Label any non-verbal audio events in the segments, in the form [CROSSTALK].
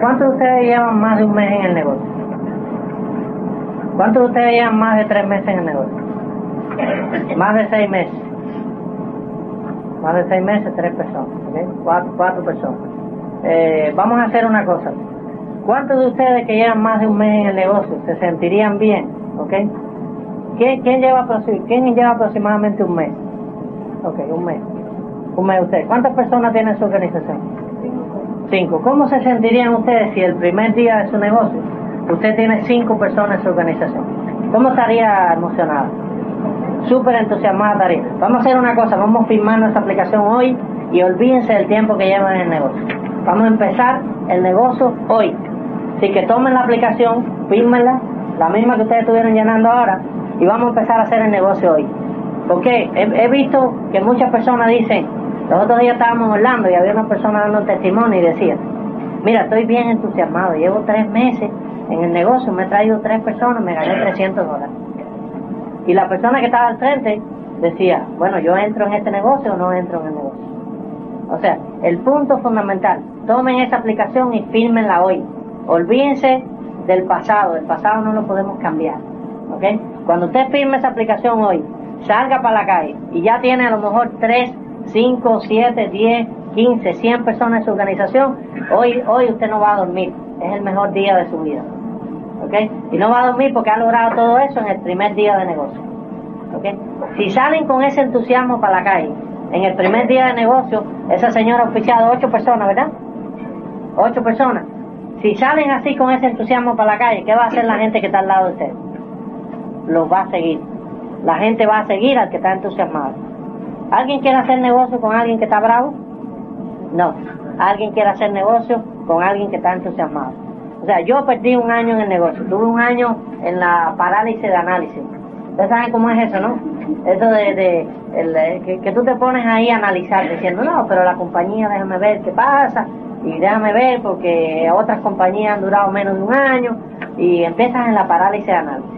¿Cuántos de ustedes llevan más de un mes en el negocio? ¿Cuántos de ustedes llevan más de tres meses en el negocio? Más de seis meses. Más de seis meses, tres personas. ¿ok? Cuatro, cuatro personas. Eh, vamos a hacer una cosa. ¿Cuántos de ustedes que llevan más de un mes en el negocio se sentirían bien? ¿Ok? ¿Quién, lleva, aproximadamente un mes? Ok, un mes. Un mes ustedes. ¿Cuántas personas tiene su organización? Cinco. ¿Cómo se sentirían ustedes si el primer día de su negocio usted tiene cinco personas en su organización? ¿Cómo estaría emocionado? Súper entusiasmada estaría. Vamos a hacer una cosa, vamos a firmar nuestra aplicación hoy y olvídense del tiempo que llevan en el negocio. Vamos a empezar el negocio hoy. Así que tomen la aplicación, fírmenla, la misma que ustedes estuvieron llenando ahora, y vamos a empezar a hacer el negocio hoy. Porque he visto que muchas personas dicen, los otros días estábamos hablando y había una persona dando un testimonio y decía, mira, estoy bien entusiasmado, llevo tres meses en el negocio, me he traído tres personas, me gané 300 dólares. Y la persona que estaba al frente decía, bueno, yo entro en este negocio o no entro en el negocio. O sea, el punto fundamental, tomen esa aplicación y fírmenla hoy. Olvídense del pasado, el pasado no lo podemos cambiar. ¿Ok? Cuando usted firme esa aplicación hoy, salga para la calle y ya tiene a lo mejor 3, 5, 7, 10, 15, 100 personas en su organización, hoy, hoy usted no va a dormir. Es el mejor día de su vida. ¿Ok? Y no va a dormir porque ha logrado todo eso en el primer día de negocio. ¿Ok? Si salen con ese entusiasmo para la calle, en el primer día de negocio, esa señora ha oficiado ocho personas, ¿verdad? Ocho personas. Si salen así con ese entusiasmo para la calle, ¿qué va a hacer la gente que está al lado de usted? Los va a seguir. La gente va a seguir al que está entusiasmado. ¿Alguien quiere hacer negocio con alguien que está bravo? No. ¿Alguien quiere hacer negocio con alguien que está entusiasmado? O sea, yo perdí un año en el negocio. Tuve un año en la parálisis de análisis. Ustedes saben cómo es eso, ¿no? Eso de, eh, que, que tú te pones ahí a analizar diciendo, no, pero la compañía, déjame ver qué pasa, y déjame ver porque otras compañías han durado menos de un año, y empiezas en la parálisis de análisis.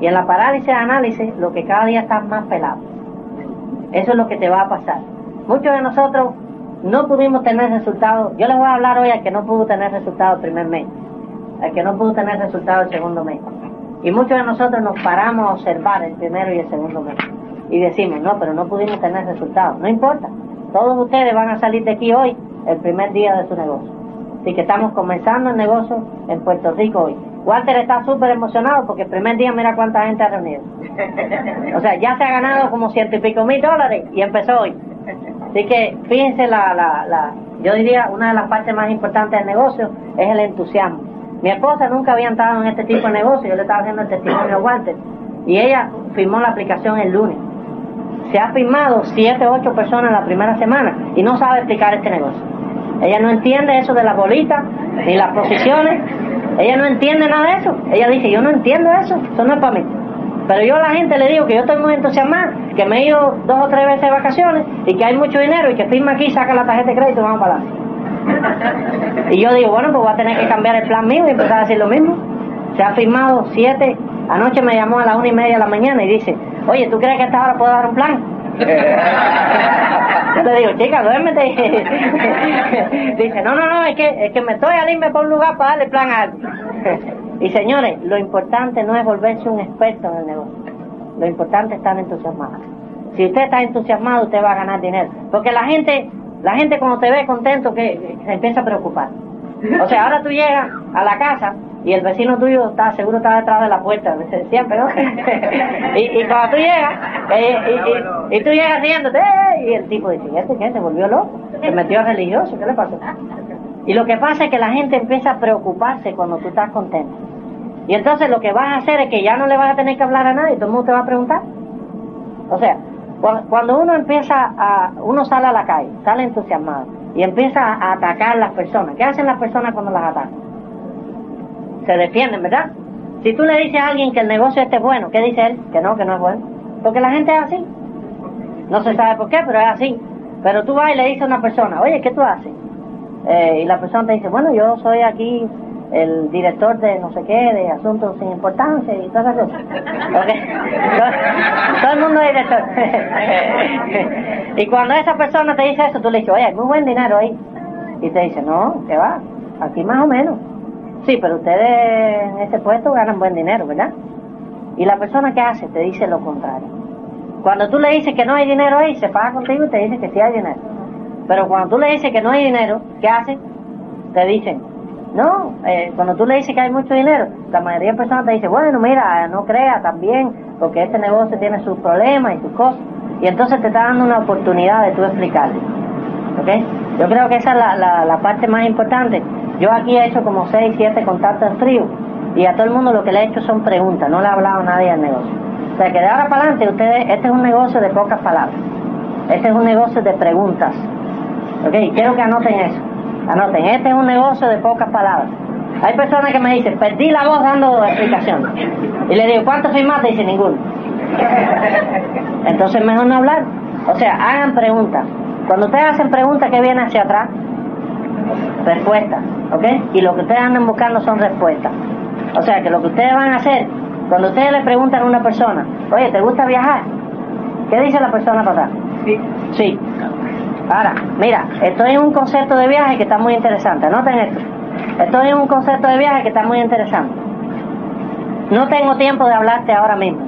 Y en la parálisis de análisis, lo que cada día estás más pelado. Eso es lo que te va a pasar. Muchos de nosotros no pudimos tener resultados. Yo les voy a hablar hoy al que no pudo tener resultados el primer mes, al que no pudo tener resultados el segundo mes. Y muchos de nosotros nos paramos a observar el primero y el segundo mes. Y decimos, no, pero no pudimos tener resultados. No importa. Todos ustedes van a salir de aquí hoy, el primer día de su negocio. Así que estamos comenzando el negocio en Puerto Rico hoy. Walter está súper emocionado porque el primer día mira cuánta gente ha reunido. O sea, ya se ha ganado como ciento y pico mil dólares y empezó hoy. Así que fíjense, la, la, la, yo diría una de las partes más importantes del negocio es el entusiasmo. Mi esposa nunca había entrado en este tipo de negocio, yo le estaba haciendo el testimonio a Walter y ella firmó la aplicación el lunes. Se ha firmado siete o ocho personas la primera semana y no sabe explicar este negocio. Ella no entiende eso de las bolitas ni las posiciones. Ella no entiende nada de eso. Ella dice, yo no entiendo eso, eso no es para mí. Pero yo a la gente le digo que yo estoy muy entusiasmada, que me he ido dos o tres veces de vacaciones y que hay mucho dinero y que firma aquí, saca la tarjeta de crédito y vamos para adelante. Y yo digo, bueno, pues voy a tener que cambiar el plan mío y empezar a decir lo mismo. Se ha firmado siete. Anoche me llamó a las una y media de la mañana y dice, oye, ¿tú crees que a esta hora puedo dar un plan? Yo le digo, chica, duérmete. [LAUGHS] Dice, no, no, no, es que, es que me estoy al irme por un lugar para darle plan a algo. [LAUGHS] Y señores, lo importante no es volverse un experto en el negocio. Lo importante es estar entusiasmado. Si usted está entusiasmado, usted va a ganar dinero. Porque la gente, la gente cuando te ve contento, que, se empieza a preocupar. O sea, ahora tú llegas a la casa y el vecino tuyo está seguro está detrás de la puerta, siempre, ¿no? [LAUGHS] y, y cuando tú llegas, eh, y, y, y, tú llegas riéndote, ¡eh! y el tipo dice, ¿este qué? ¿Se volvió loco? ¿Se metió religioso? ¿Qué le pasó? Y lo que pasa es que la gente empieza a preocuparse cuando tú estás contento. Y entonces lo que vas a hacer es que ya no le vas a tener que hablar a nadie, todo el mundo te va a preguntar. O sea, cuando uno empieza a, uno sale a la calle, sale entusiasmado y empieza a atacar a las personas. ¿Qué hacen las personas cuando las atacan? Se defienden, ¿verdad? Si tú le dices a alguien que el negocio este es bueno, ¿qué dice él? Que no, que no es bueno. Porque la gente es así. No se sabe por qué, pero es así. Pero tú vas y le dices a una persona, oye, ¿qué tú haces? Eh, y la persona te dice, bueno, yo soy aquí el director de no sé qué, de asuntos sin importancia y todas esas cosas. Okay. [LAUGHS] Todo, todo, el mundo es director. [LAUGHS] y cuando esa persona te dice eso, tú le dices, oye, hay muy buen dinero ahí. Y te dice, no, ¿qué va? aquí más o menos. Sí, pero ustedes en ese puesto ganan buen dinero, ¿verdad? Y la persona que hace te dice lo contrario. Cuando tú le dices que no hay dinero ahí, se paga contigo y te dice que sí hay dinero. Pero cuando tú le dices que no hay dinero, ¿qué hace? Te dicen, no, eh, cuando tú le dices que hay mucho dinero, la mayoría de personas te dicen, bueno, mira, no crea también, porque este negocio tiene sus problemas y sus cosas. Y entonces te está dando una oportunidad de tú explicarle. ¿Ok? Yo creo que esa es la, la parte más importante. Yo aquí he hecho como 6, 7 contactos en frío y a todo el mundo lo que le he hecho son preguntas, no le ha hablado nadie del negocio. O sea que de ahora para adelante, ustedes, este es un negocio de pocas palabras. Este es un negocio de preguntas. ¿Ok? Quiero que anoten eso. Anoten, este es un negocio de pocas palabras. Hay personas que me dicen, perdí la voz dando explicaciones. Y le digo, ¿cuánto firmaste? Dice, ninguno. Entonces mejor no hablar. O sea, hagan preguntas. Cuando ustedes hacen preguntas, ¿qué viene hacia atrás? Respuestas, ¿ok? Y lo que ustedes andan buscando son respuestas. O sea, que lo que ustedes van a hacer, cuando ustedes le preguntan a una persona, oye, ¿te gusta viajar? ¿Qué dice la persona para atrás? Sí. Sí. Ahora, mira, estoy en un concepto de viaje que está muy interesante. Anoten esto. Estoy en un concepto de viaje que está muy interesante. No tengo tiempo de hablarte ahora mismo.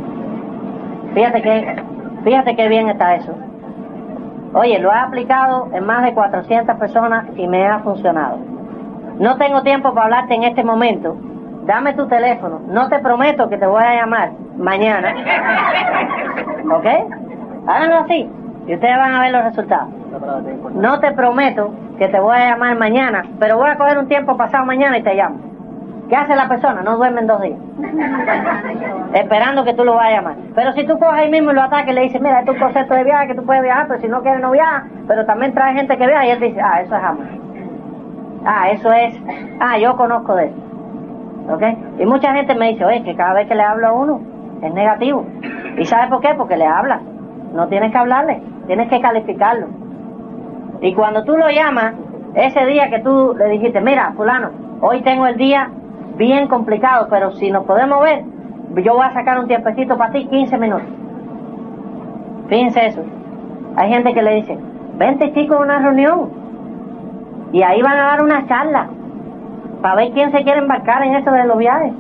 Fíjate que, fíjate qué bien está eso. Oye, lo he aplicado en más de 400 personas y me ha funcionado. No tengo tiempo para hablarte en este momento. Dame tu teléfono. No te prometo que te voy a llamar mañana. [LAUGHS] ¿Ok? Háganlo así y ustedes van a ver los resultados. No te prometo que te voy a llamar mañana, pero voy a coger un tiempo pasado mañana y te llamo. ¿Qué hace la persona? No duermen dos días. [LAUGHS] Esperando que tú lo vayas a llamar. Pero si tú coges ahí mismo y lo atacas y le dices, mira, es un concepto de viaje que tú puedes viajar, pero si no quieres no viajas, pero también trae gente que viaja y él dice, ah, eso es jamás. Ah, eso es, ah, yo conozco de eso. ¿Ok? Y mucha gente me dice, oye, que cada vez que le hablo a uno es negativo. ¿Y sabe por qué? Porque le habla. No tienes que hablarle, tienes que calificarlo. Y cuando tú lo llamas, ese día que tú le dijiste, mira, fulano, hoy tengo el día bien complicado, pero si nos podemos ver, yo voy a sacar un tiempecito para ti, 15 minutos. Fíjense eso. Hay gente que le dice, vente chico a una reunión. Y ahí van a dar una charla para ver quién se quiere embarcar en eso de los viajes.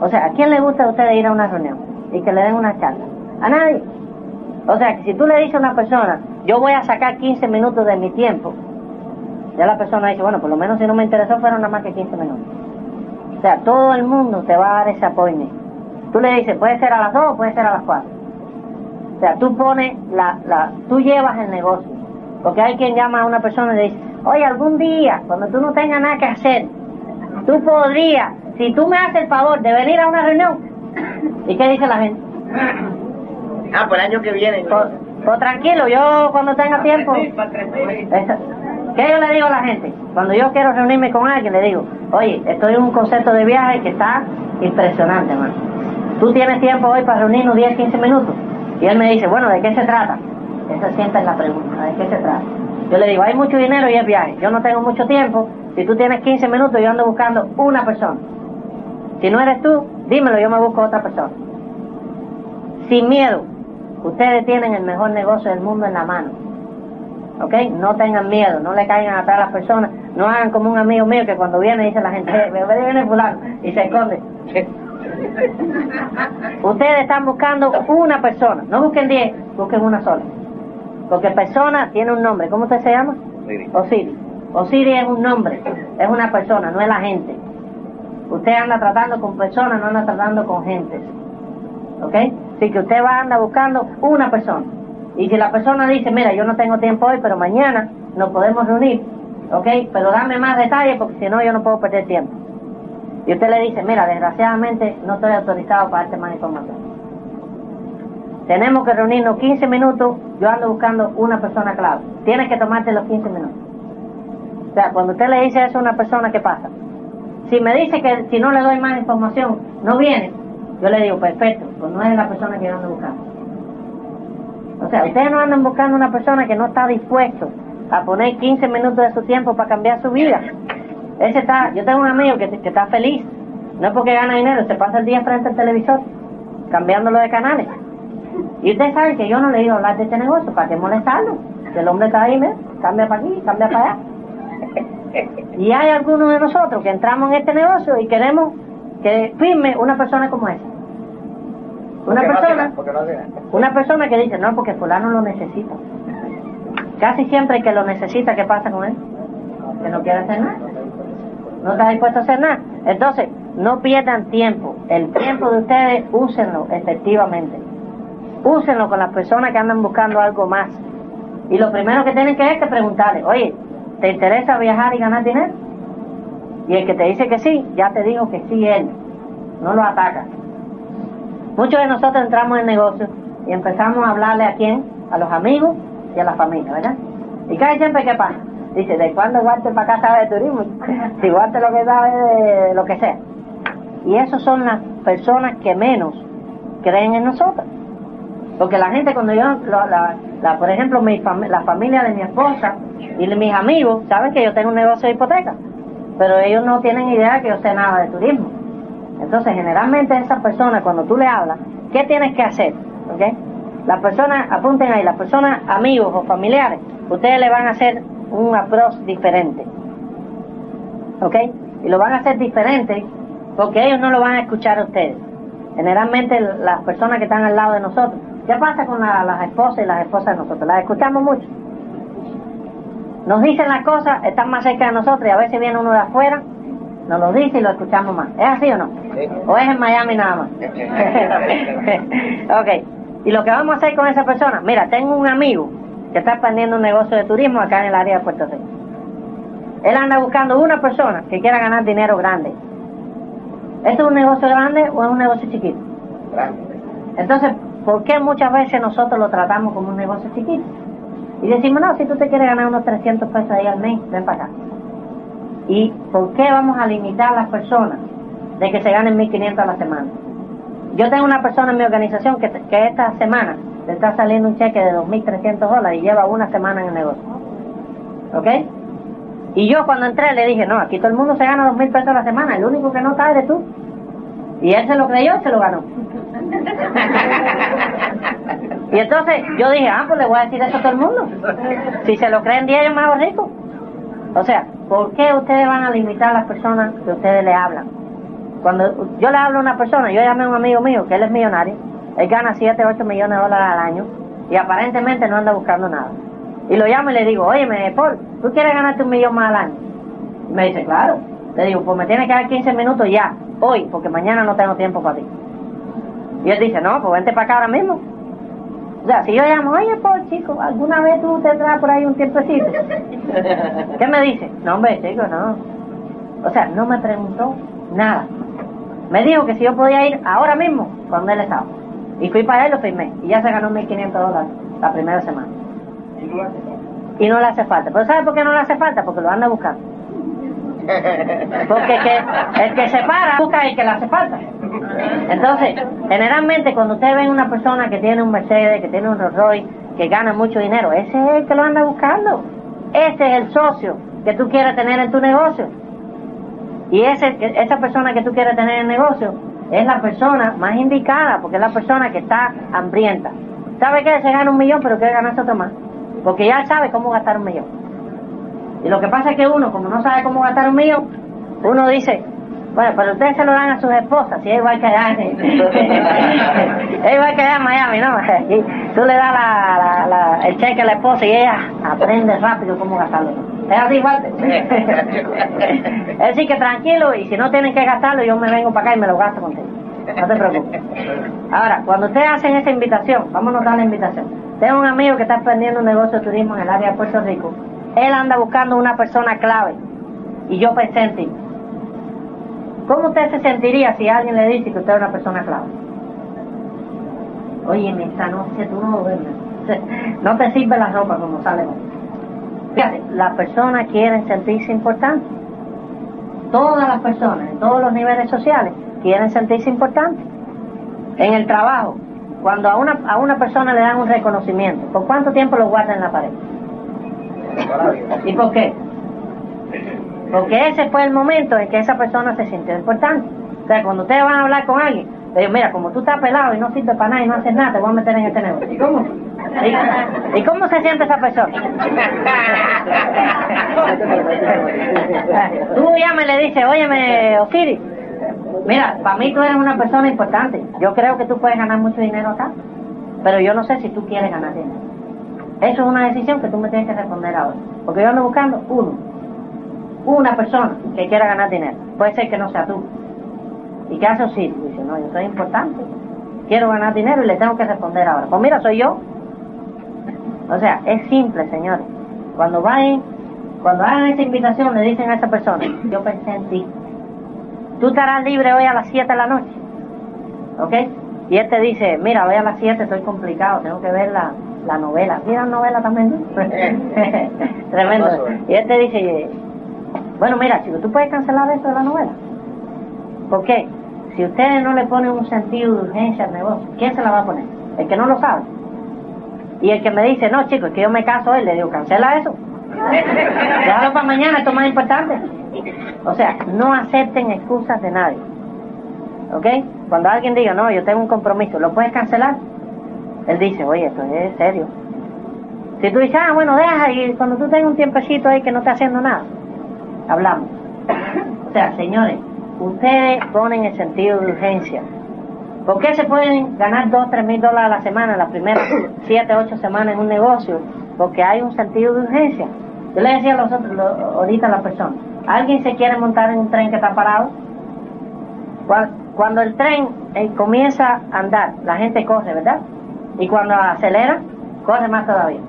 O sea, ¿a quién le gusta a ustedes ir a una reunión y que le den una charla? A nadie. O sea, que si tú le dices a una persona, yo voy a sacar 15 minutos de mi tiempo, ya la persona dice, bueno, por lo menos si no me interesó fueron nada más que 15 minutos. O sea, todo el mundo te va a dar ese apoyo. Tú le dices, puede ser a las 2 o puede ser a las 4. O sea, tú pones la, la, tú llevas el negocio. Porque hay quien llama a una persona y le dice, oye, algún día, cuando tú no tengas nada que hacer, tú podrías, si tú me haces el favor de venir a una reunión. ¿Y qué dice la gente? Ah, por el año que viene. Pues, pues tranquilo, yo cuando tenga tiempo. Esa- ¿Qué yo le digo a la gente? Cuando yo quiero reunirme con alguien, le digo, oye, estoy en un concepto de viaje que está impresionante, hermano. ¿Tú tienes tiempo hoy para reunirnos 10, 15 minutos? Y él me dice, bueno, ¿de qué se trata? Esa siempre es la pregunta, ¿de qué se trata? Yo le digo, hay mucho dinero y es viaje. Yo no tengo mucho tiempo. Si tú tienes 15 minutos, yo ando buscando una persona. Si no eres tú, dímelo, yo me busco otra persona. Sin miedo. Ustedes tienen el mejor negocio del mundo en la mano. ¿Ok? No tengan miedo, no le caigan atrás a las personas. No hagan como un amigo mío que cuando viene dice la gente, eh, me viene fulano y se esconde. [LAUGHS] Ustedes están buscando una persona. No busquen 10, busquen una sola. Porque persona tiene un nombre. ¿Cómo usted se llama? Osiris. Osiris es un nombre, es una persona, no es la gente. Usted anda tratando con personas, no anda tratando con gentes. ¿Ok? Así que usted va anda buscando una persona. Y si la persona dice, mira, yo no tengo tiempo hoy, pero mañana nos podemos reunir, ¿ok? Pero dame más detalles porque si no yo no puedo perder tiempo. Y usted le dice, mira, desgraciadamente no estoy autorizado para darte más información. Tenemos que reunirnos 15 minutos, yo ando buscando una persona clave. Tienes que tomarte los 15 minutos. O sea, cuando usted le dice eso a una persona, ¿qué pasa? Si me dice que si no le doy más información, no viene, yo le digo, perfecto, pues no es la persona que yo ando buscando. O sea, ustedes no andan buscando una persona que no está dispuesto a poner 15 minutos de su tiempo para cambiar su vida. Ese está, yo tengo un amigo que, está feliz, no es porque gana dinero, se pasa el día frente al televisor, cambiándolo de canales. Y ustedes saben que yo no le a hablar de este negocio, ¿para qué molestarlo? Que el hombre está ahí, ¿me? cambia para aquí, cambia para allá. Y hay algunos de nosotros que entramos en este negocio y queremos que firme una persona como esa. Una persona, una persona que dice, no, porque fulano lo necesita. Casi siempre que lo necesita, ¿qué pasa con él? Que no quiere hacer nada. No está dispuesto a hacer nada. Entonces, no pierdan tiempo. El tiempo de ustedes, úsenlo efectivamente. Úsenlo con las personas que andan buscando algo más. Y lo primero que tienen que hacer es que preguntarle, oye, ¿te interesa viajar y ganar dinero? Y el que te dice que sí, ya te dijo que sí él. No lo ataca. Muchos de nosotros entramos en negocio y empezamos a hablarle a quién? A los amigos y a la familia, ¿verdad? Y casi siempre, ¿qué pasa? Dice, ¿de cuándo Walter para acá sabe de turismo? [LAUGHS] Si Walter lo que sabe de lo que sea. Y esas son las personas que menos creen en nosotros. Porque la gente cuando yo, la, la, por ejemplo, mi la familia de mi esposa y mis amigos, saben que yo tengo un negocio de hipoteca, pero ellos no tienen idea que yo sé nada de turismo. Entonces, generalmente esas personas, cuando tú le hablas, ¿qué tienes que hacer? ¿Okay? Las personas, apunten ahí, las personas, amigos o familiares, ustedes le van a hacer un approach diferente. ¿Ok? Y lo van a hacer diferente porque ellos no lo van a escuchar a ustedes. Generalmente las personas que están al lado de nosotros, ¿qué pasa con las esposas y las esposas de nosotros? Las escuchamos mucho. Nos dicen las cosas, están más cerca de nosotros y a veces viene uno de afuera nos lo dice y lo escuchamos más. ¿Es así o no? ¿O es en Miami nada más? [LAUGHS] ok. Y lo que vamos a hacer con esa persona, mira, tengo un amigo que está expandiendo un negocio de turismo acá en el área de Puerto Rico. Él anda buscando una persona que quiera ganar dinero grande. ¿Esto es un negocio grande o es un negocio chiquito? Grande. Entonces, ¿por qué muchas veces nosotros lo tratamos como un negocio chiquito? Y decimos, no, si tú te quieres ganar unos 300 pesos ahí al mes, ven para acá. ¿Y por qué vamos a limitar a las personas de que se ganen 1.500 a la semana? Yo tengo una persona en mi organización que, esta semana le está saliendo un cheque de 2.300 dólares y lleva una semana en el negocio. ¿Ok? Y yo cuando entré le dije, no, aquí todo el mundo se gana 2.000 pesos a la semana, el único que no está eres tú. Y él se lo creyó y se lo ganó. [LAUGHS] y entonces yo dije, ah, pues le voy a decir eso a todo el mundo. Si se lo creen 10 yo me hago rico. O sea, ¿por qué ustedes van a limitar a las personas que ustedes le hablan? Cuando yo le hablo a una persona, yo llamé a un amigo mío que él es millonario, él gana 7, 8 millones de dólares al año y aparentemente no anda buscando nada. Y lo llamo y le digo, oye, Paul, ¿tú quieres ganarte un millón más al año? Y me dice, claro. Le digo, pues me tiene que dar 15 minutos ya, hoy, porque mañana no tengo tiempo para ti. Y él dice, no, pues vente para acá ahora mismo. O sea, si yo llamo, oye, Paul, chico, ¿alguna vez tú te traes por ahí un tiempecito? ¿Qué me dice? No, hombre, chico, no. O sea, no me preguntó nada. Me dijo que si yo podía ir ahora mismo, cuando él estaba. Y fui para él lo firmé. Y ya se ganó 1.500 dólares la primera semana. Y no le hace falta. ¿Pero sabe por qué no le hace falta? Porque lo anda buscando. Porque que, el que se para busca el que le hace falta. Entonces, generalmente cuando usted ve una persona que tiene un Mercedes, que tiene un Rolls Royce, que gana mucho dinero, ese es el que lo anda buscando. Ese es el socio que tú quieres tener en tu negocio. Y ese, esa persona que tú quieres tener en el negocio es la persona más indicada, porque es la persona que está hambrienta. ¿Sabe qué? Se gana un millón, pero quiere ganarse otro más. Porque ya sabe cómo gastar un millón. Y lo que pasa es que uno, como no sabe cómo gastar un millón, uno dice, bueno, pero ustedes se lo dan a sus esposas, si es igual que allá, [LAUGHS] es igual que allá en Miami, ¿no? tú le das la, el cheque a la esposa y ella aprende rápido cómo gastarlo. Es así igual. [LAUGHS] es decir, que tranquilo y si no tienen que gastarlo, yo me vengo para acá y me lo gasto contigo. No te preocupes. Ahora, cuando ustedes hacen esa invitación, vamos a notar la invitación. Tengo un amigo que está emprendiendo un negocio de turismo en el área de Puerto Rico. Él anda buscando una persona clave y yo pensé en ti. ¿Cómo usted se sentiría si alguien le dice que usted es una persona clave? Oye, esta noche tú no [LAUGHS] No te sirve la ropa como sale Fíjate, las personas quieren sentirse importantes. Todas las personas, en todos los niveles sociales, quieren sentirse importantes. En el trabajo, cuando a una, a una persona le dan un reconocimiento, ¿por cuánto tiempo lo guardan en la pared? ¿Y por qué? Porque ese fue el momento en que esa persona se sintió importante. O sea, cuando ustedes van a hablar con alguien, le digo, mira, como tú estás pelado y no sirves para nada y no haces nada, te voy a meter en este negocio. ¿Cómo? ¿Y, cómo se siente esa persona? Tú llamas y le dices, óyeme, Osiris, mira, para mí tú eres una persona importante. Yo creo que tú puedes ganar mucho dinero acá, pero yo no sé si tú quieres ganar dinero. Eso es una decisión que tú me tienes que responder ahora. Porque yo ando buscando uno, una persona que quiera ganar dinero. Puede ser que no sea tú. ¿Y qué hace Osiris? Dice, no, yo soy importante quiero ganar dinero y le tengo que responder ahora. Pues mira, soy yo. O sea, es simple, señores. Cuando vayan, cuando hagan esa invitación, le dicen a esa persona, yo pensé en ti. Tú estarás libre hoy a las 7 de la noche. ¿Ok? Y él te dice, mira, hoy a las 7 estoy complicado, tengo que ver la, la novela. ¿Mira la novela también? [LAUGHS] [LAUGHS] Tremendo. Y él te dice, bueno, mira, chico, ¿tú puedes cancelar eso de la novela? ¿Por qué? Si ustedes no le ponen un sentido de urgencia al negocio, ¿quién se la va a poner? El que no lo sabe. Y el que me dice, no, chicos, es que yo me caso hoy, le digo, cancela eso. Déjalo para mañana, esto es más importante. O sea, no acepten excusas de nadie. ¿Ok? Cuando alguien diga, no, yo tengo un compromiso, ¿lo puedes cancelar? Él dice, oye, esto es serio. Si tú dices, ah, bueno, deja, y cuando tú tengas un tiempecito ahí que no está haciendo nada, hablamos. O sea, señores, ustedes ponen el sentido de urgencia. ¿Por qué se pueden ganar 2, 3 mil dólares a la semana, las primeras 7, 8 semanas en un negocio? Porque hay un sentido de urgencia. Yo le decía a los otros, ahorita a la persona, ¿alguien se quiere montar en un tren que está parado? Cuando el tren eh, comienza a andar, la gente corre, ¿verdad? Y cuando acelera, corre más todavía.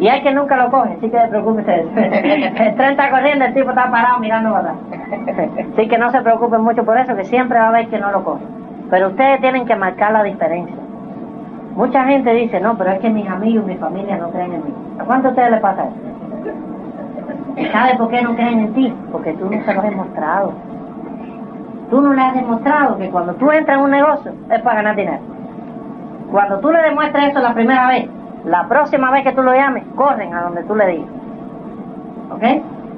Y hay que nunca lo coge, así que se preocupe [LAUGHS] El tren está corriendo, el tipo está parado mirando para Así que no se preocupen mucho por eso, que siempre va a haber que no lo coge. Pero ustedes tienen que marcar la diferencia. Mucha gente dice, no, pero es que mis amigos, mi familia no creen en mí. ¿A cuánto a ustedes les pasa eso? ¿Sabe por qué no creen en ti? Porque tú no se lo has demostrado. Tú no le has demostrado que cuando tú entras en un negocio es para ganar dinero. Cuando tú le demuestras eso la primera vez, la próxima vez que tú lo llames, corren a donde tú le digas. ¿Ok?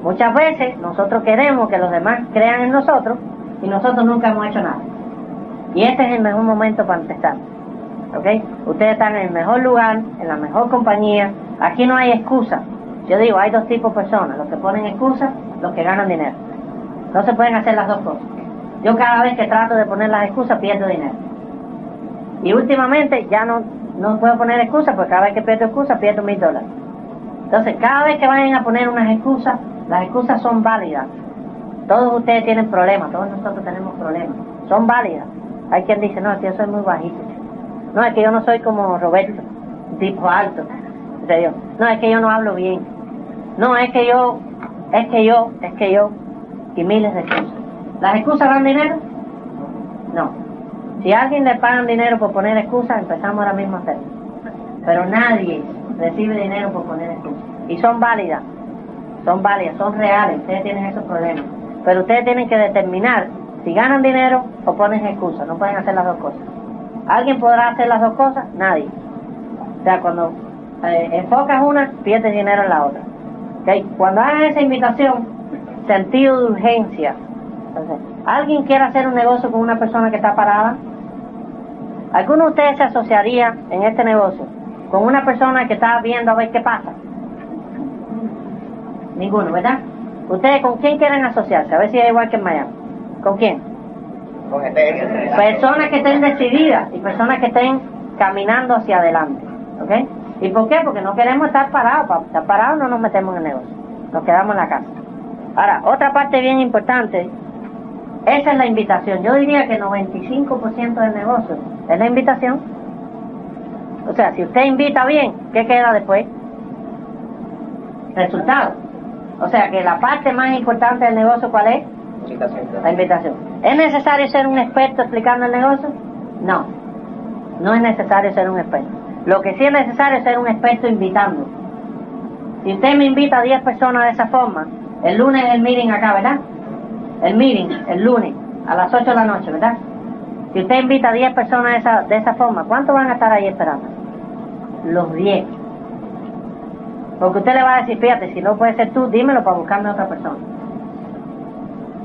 Muchas veces nosotros queremos que los demás crean en nosotros y nosotros nunca hemos hecho nada. Y este es el mejor momento para empezar. ¿Ok? Ustedes están en el mejor lugar, en la mejor compañía. Aquí no hay excusa. Yo digo, hay dos tipos de personas, los que ponen excusas, los que ganan dinero. No se pueden hacer las dos cosas. Yo cada vez que trato de poner las excusas pierdo dinero. Y últimamente ya no no puedo poner excusas, porque cada vez que pierdo excusas pierdo mil dólares. Entonces, cada vez que vayan a poner unas excusas, las excusas son válidas. Todos ustedes tienen problemas, todos nosotros tenemos problemas. Son válidas. Hay quien dice, no, es que yo soy muy bajito. No, es que yo no soy como Roberto, tipo alto. No, es que yo no hablo bien. No, es que yo, es que yo, es que yo. Y miles de excusas. ¿Las excusas dan dinero? No. Si a alguien le pagan dinero por poner excusas, empezamos ahora mismo a hacerlo. Pero nadie recibe dinero por poner excusas. Y son válidas, son válidas, son reales, ustedes tienen esos problemas. Pero ustedes tienen que determinar si ganan dinero o ponen excusas, no pueden hacer las dos cosas. ¿Alguien podrá hacer las dos cosas? Nadie. O sea, cuando eh, enfocas una, pierdes dinero en la otra. ¿Okay? Cuando hagan esa invitación, sentido de urgencia. ¿Alguien quiere hacer un negocio con una persona que está parada? ¿Alguno de ustedes se asociaría en este negocio con una persona que está viendo a ver qué pasa? Ninguno, ¿verdad? ¿Ustedes con quién quieren asociarse? A ver si es igual que en Miami. ¿Con quién? Con gente. Personas que estén decididas y personas que estén caminando hacia adelante. ¿Ok? ¿Y por qué? Porque no queremos estar parados. Para estar parados no nos metemos en el negocio. Nos quedamos en la casa. Ahora, otra parte bien importante esa es la invitación. Yo diría que 95% del negocio es la invitación. O sea, si usted invita bien, ¿qué queda después? Resultado. O sea, que la parte más importante del negocio, ¿cuál es? La invitación. ¿Es necesario ser un experto explicando el negocio? No. No es necesario ser un experto. Lo que sí es necesario es ser un experto invitando. Si usted me invita a 10 personas de esa forma, el lunes el meeting acá, ¿verdad? El meeting el lunes a las 8 de la noche, ¿verdad? Si usted invita a 10 personas de esa, de esa forma, ¿cuántos van a estar ahí esperando? Los 10. Porque usted le va a decir, fíjate, si no puede ser tú, dímelo para buscarme a otra persona.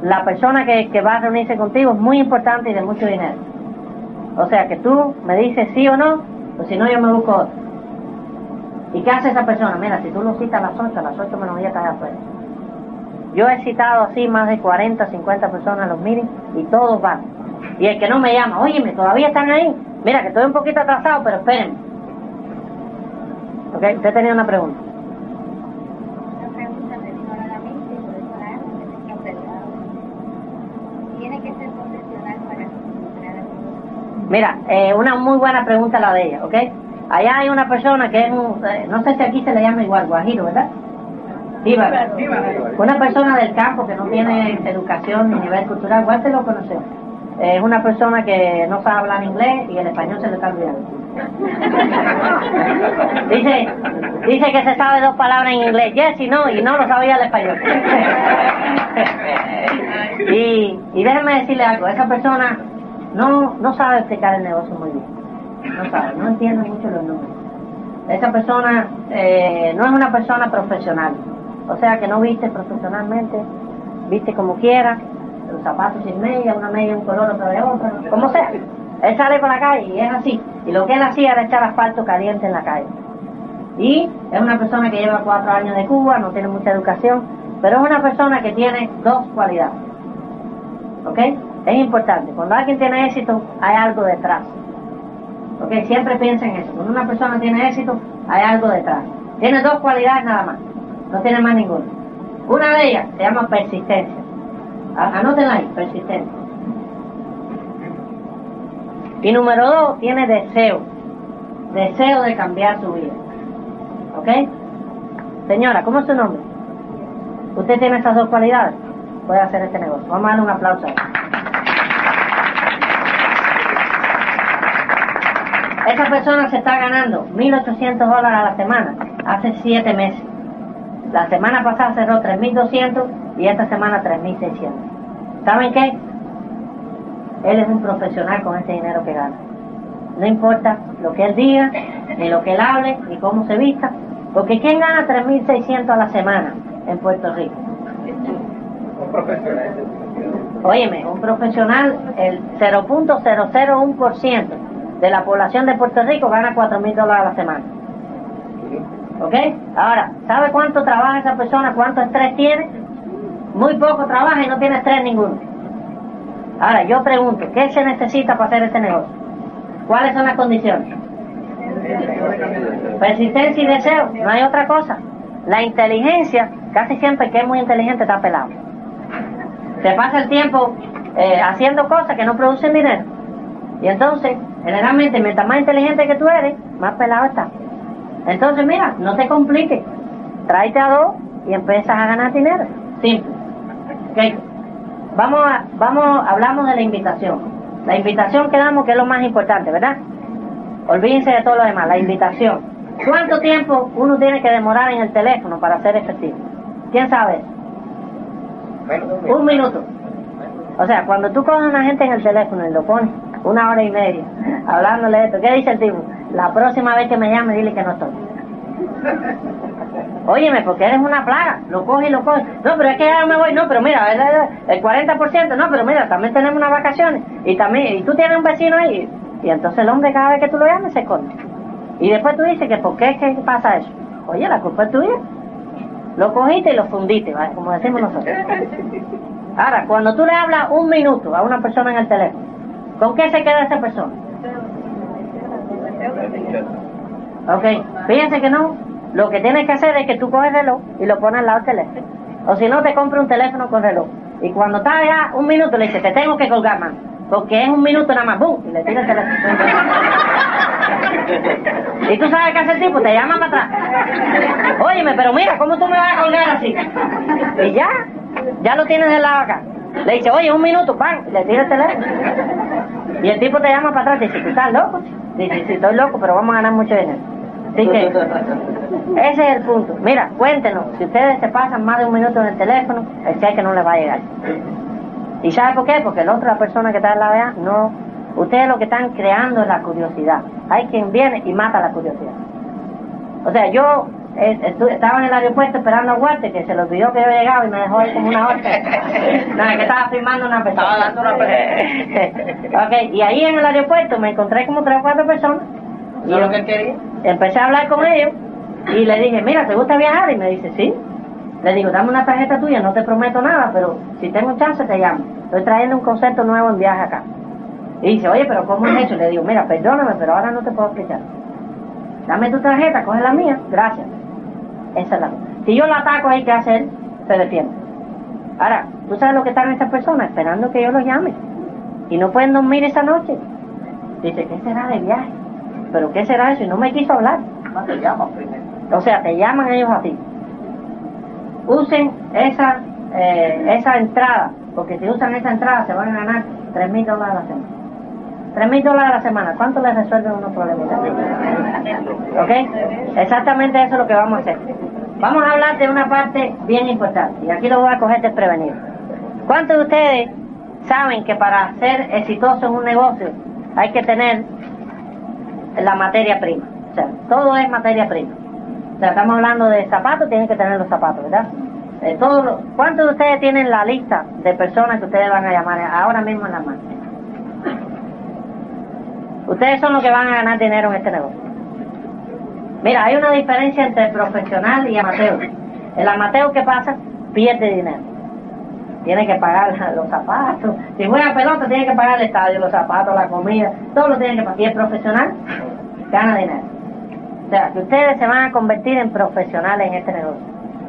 La persona que, que va a reunirse contigo es muy importante y de mucho dinero. O sea que tú me dices sí o no, o si no yo me busco otro. ¿Y qué hace esa persona? Mira, si tú lo citas a las 8, a las 8 menos 10 estás afuera. Yo he citado así más de 40, 50 personas a los meetings y todos van. Y el que no me llama, óyeme, todavía están ahí. Mira, que estoy un poquito atrasado, pero espérenme. ¿Ok? Usted tenía una pregunta. Mira, eh, una muy buena pregunta la de ella, ¿ok? Allá hay una persona que es un, eh, no sé si aquí se le llama igual, guajiro, ¿verdad? Una persona del campo que no tiene educación ni nivel cultural, igual te lo conoce. Es una persona que no sabe hablar inglés y el español se le está olvidando. [LAUGHS] Dice, dice que se sabe dos palabras en inglés, yes y no, y no lo sabía el español. [LAUGHS] y, y déjenme decirle algo, esa persona no, no sabe explicar el negocio muy bien. No sabe, no entiende mucho los números. Esa persona eh, no es una persona profesional. O sea que no viste profesionalmente, viste como quiera, los zapatos sin media, una media un color, otra de otra, como sea. Él sale por la calle y es así. Y lo que él hacía era echar asfalto caliente en la calle. Y es una persona que lleva cuatro años de Cuba, no tiene mucha educación, pero es una persona que tiene dos cualidades. ¿Ok? Es importante. Cuando alguien tiene éxito, hay algo detrás. ¿Ok? Siempre piensa en eso. Cuando una persona tiene éxito, hay algo detrás. Tiene dos cualidades nada más. No tiene más ninguna. Una de ellas se llama persistencia. Anótenla ahí, persistencia. Y número dos, tiene deseo. Deseo de cambiar su vida. ¿Ok? Señora, ¿cómo es su nombre? Usted tiene esas dos cualidades. Puede hacer este negocio. Vamos a darle un aplauso. a ella. Esa persona se está ganando 1.800 dólares a la semana hace 7 meses. La semana pasada cerró 3.200 y esta semana 3.600. ¿Saben qué? Él es un profesional con ese dinero que gana. No importa lo que él diga, ni lo que él hable, ni cómo se vista, porque ¿quién gana 3.600 a la semana en Puerto Rico? Un profesional. Óyeme, un profesional, el 0.001% de la población de Puerto Rico gana 4.000 dólares a la semana. ¿Ok? Ahora, ¿sabe cuánto trabaja esa persona? ¿Cuánto estrés tiene? Muy poco trabaja y no tiene estrés ninguno. Ahora, yo pregunto, ¿qué se necesita para hacer este negocio? ¿Cuáles son las condiciones? Persistencia y deseo, no hay otra cosa. La inteligencia, casi siempre que es muy inteligente está pelado. Se pasa el tiempo eh, haciendo cosas que no producen dinero. Y entonces, generalmente, mientras más inteligente que tú eres, más pelado estás. Entonces, mira, no te compliques. Tráete a dos y empiezas a ganar dinero. Simple. Ok. Vamos a, vamos, hablamos de la invitación. La invitación que damos, que es lo más importante, ¿verdad? Olvídense de todo lo demás, la invitación. ¿Cuánto tiempo uno tiene que demorar en el teléfono para ser efectivo? ¿Quién sabe. Un minuto. O sea, cuando tú coges a una gente en el teléfono y lo pones una hora y media hablándole de esto, ¿qué dice el tipo? La próxima vez que me llame, dile que no estoy. Óyeme, porque eres una plaga, lo coges y lo coges. No, pero es que ya me voy, no, pero mira, el- el 40%, no, pero mira, también tenemos unas vacaciones. Y también, y tú tienes un vecino ahí. Y entonces el hombre cada vez que tú lo llames se esconde. Y después tú dices que por qué es que pasa eso. Oye, la culpa es tuya. Lo cogiste y lo fundiste, como decimos nosotros. Ahora, cuando tú le hablas un minuto a una persona en el teléfono, ¿con qué se queda esa persona? Ok, fíjense que no. Lo que tienes que hacer es que tú coges el reloj y lo pones al lado del teléfono. O si no, te compras un teléfono con reloj. Y cuando está allá un minuto, le dices, te tengo que colgar, man. Porque es un minuto nada más, ¡bum! Y le tira el teléfono. y tú sabes qué hace el tipo, te llama para atrás. Óyeme, pero mira, ¿cómo tú me vas a colgar así? Y ya, ya lo tienes del lado acá. Le dice, oye, un minuto, ¡pam! Y le tira el teléfono. Y el tipo te llama para atrás y dice, ¿tú estás loco? Dice, sí, estoy loco, pero vamos a ganar mucho dinero. Así que, ese es el punto. Mira, cuéntenos, si ustedes se pasan más de un minuto en el teléfono, el cheque no les va a llegar. ¿Y sabe por qué? Porque la persona que está en la vea, no. Ustedes lo que están creando es la curiosidad. Hay quien viene y mata la curiosidad. O sea, yo estaba en el aeropuerto esperando a Walter, que se le olvidó que yo llegaba y me dejó ahí como una hora. [LAUGHS] Nada, que estaba firmando una persona. Estaba dando una persona. [LAUGHS] ok, y ahí en el aeropuerto me encontré como tres o cuatro personas. Y ¿Eso es yo lo que quería? empecé a hablar con ellos Y le dije, mira, ¿te gusta viajar? Y me dice, sí. Le digo, dame una tarjeta tuya, no te prometo nada, pero si tengo chance te llamo. Estoy trayendo un concepto nuevo en viaje acá. Y dice, oye, pero ¿cómo es eso? Le digo, mira, perdóname, pero ahora no te puedo explicar. Dame tu tarjeta, coge la mía, gracias. Esa es la Si yo la ataco ahí, ¿qué hacer? Se defiende. Ahora, ¿tú sabes lo que están estas personas? Esperando que yo los llame. Y no pueden dormir esa noche. Dice, ¿qué será de viaje? ¿Pero qué será eso? Y no me quiso hablar. ¿Cómo te llamas primero? O sea, te llaman ellos así. Usen esa, eh, esa entrada, porque si usan esa entrada se van a ganar 3 mil dólares a la semana. 3 mil dólares a la semana, ¿cuánto les resuelven unos problemas? ¿Ok? Exactamente eso es lo que vamos a hacer. Vamos a hablar de una parte bien importante, y aquí lo voy a coger desprevenido. ¿Cuántos de ustedes saben que para ser exitoso en un negocio hay que tener la materia prima? O sea, todo es materia prima. O sea, estamos hablando de zapatos, tienen que tener los zapatos, ¿verdad? Eh, ¿Cuántos de ustedes tienen la lista de personas que ustedes van a llamar ahora mismo en la mano? Ustedes son los que van a ganar dinero en este negocio. Mira, hay una diferencia entre profesional y amateur. El amateur que pasa pierde dinero. Tiene que pagar [LAUGHS] los zapatos. Si juega pelota, tiene que pagar el estadio, los zapatos, la comida, todo lo tiene que pagar. Y el profesional gana dinero. O sea, que ustedes se van a convertir en profesionales en este negocio.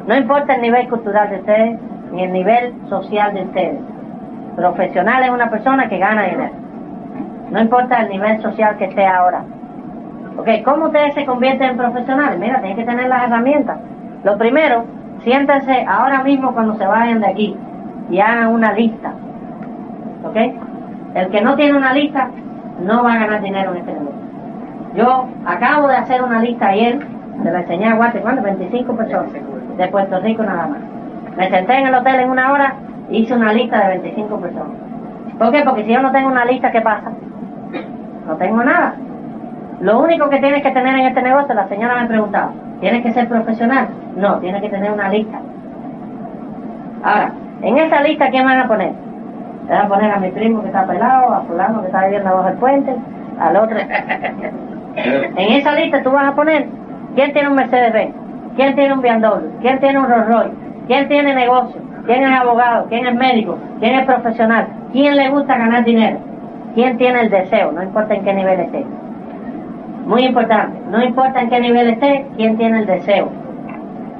No importa el nivel cultural de ustedes, ni el nivel social de ustedes. Profesional es una persona que gana dinero. No importa el nivel social que esté ahora. Ok, ¿cómo ustedes se convierten en profesionales? Mira, tienen que tener las herramientas. Lo primero, siéntense ahora mismo cuando se vayan de aquí y hagan una lista. ¿Ok? El que no tiene una lista no va a ganar dinero en este negocio. Yo acabo de hacer una lista ayer, se la enseñé a Guate, ¿cuánto? 25 personas de Puerto Rico nada más. Me senté en el hotel en una hora y hice una lista de 25 personas. ¿Por qué? Porque si yo no tengo una lista, ¿qué pasa? No tengo nada. Lo único que tienes que tener en este negocio, la señora me preguntaba, ¿tienes que ser profesional? No, tienes que tener una lista. Ahora, en esa lista, ¿quién van a poner? Le van a poner a mi primo que está pelado, a fulano que está viviendo abajo del puente, al otro. En esa lista tú vas a poner quién tiene un Mercedes-Benz, quién tiene un BMW, quién tiene un Rolls Royce, quién tiene negocio, quién es abogado, quién es médico, quién es profesional, quién le gusta ganar dinero, quién tiene el deseo, no importa en qué nivel esté. Muy importante, no importa en qué nivel esté, quién tiene el deseo.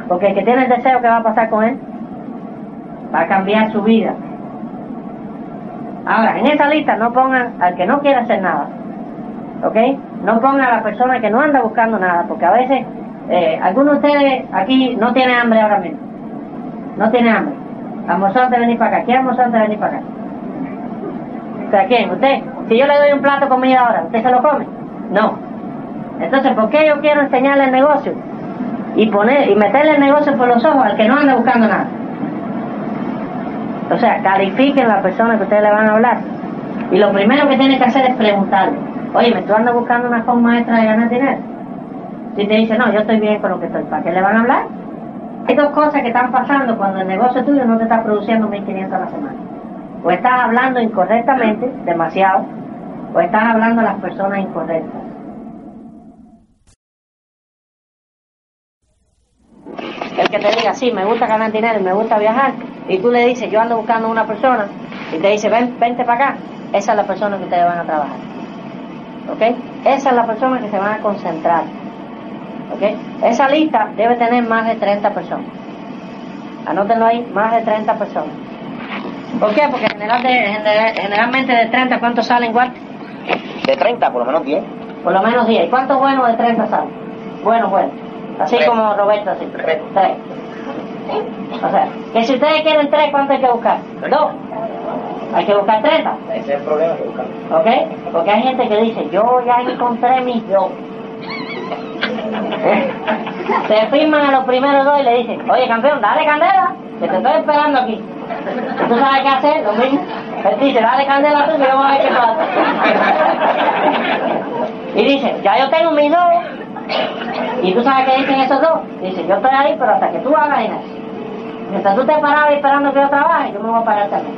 Porque el que tiene el deseo, ¿qué va a pasar con él? Va a cambiar su vida. Ahora, en esa lista no pongan al que no quiere hacer nada. ¿Ok? No pongan a la persona que no anda buscando nada, porque a veces eh, algunos de ustedes aquí no tienen hambre ahora mismo. No tiene hambre. De venir para acá. ¿Quién almorzó antes de venir para acá? Sea, ¿quién? ¿Usted? Si yo le doy un plato de comida ahora, ¿usted se lo come? No. Entonces, ¿por qué yo quiero enseñarle el negocio? Y poner y meterle el negocio por los ojos al que no anda buscando nada. O sea, califiquen la persona que ustedes le van a hablar. Y lo primero que tienen que hacer es preguntarle, oye, ¿me tú andas buscando una forma extra de ganar dinero? Si te dice, no, yo estoy bien con lo que estoy, ¿para qué le van a hablar? Hay dos cosas que están pasando cuando el negocio tuyo no te está produciendo 1.500 a la semana. O estás hablando incorrectamente, demasiado, o estás hablando a las personas incorrectas. El que te diga, sí, me gusta ganar dinero y me gusta viajar, y tú le dices, yo ando buscando una persona, y te dice, ven, vente para acá, esa es la persona que ustedes van a trabajar. ¿Ok? Esa es la persona que se van a concentrar. ¿Ok? Esa lista debe tener más de 30 personas. Anótenlo ahí, más de 30 personas. ¿Por qué? Porque general de- general- generalmente de 30, ¿cuántos salen igual? De 30, por lo menos 10. Por lo menos 10. ¿Y cuántos buenos de 30 salen? Bueno, bueno. Así Tres. como Roberto, así. Tres. Tres. O sea, que si ustedes quieren tres, ¿cuánto hay que buscar? Dos. Hay que buscar 30. Ese es el problema que buscamos. ¿Ok? Porque hay gente que dice, yo ya encontré mi yo. [LAUGHS] Se firman a los primeros dos y le dicen, oye campeón, dale candela, que te estoy esperando aquí. ¿Y tú sabes qué hacer? Lo mismo. Él dice, dale candela tú, que voy a ver qué pasa. Y dice, ya yo tengo mi dos. ¿Y tú sabes qué dicen esos dos? Dice, yo estoy ahí, pero hasta que tú hagas dinero. Mientras tú parado y esperando que yo trabaje, yo me voy a parar también.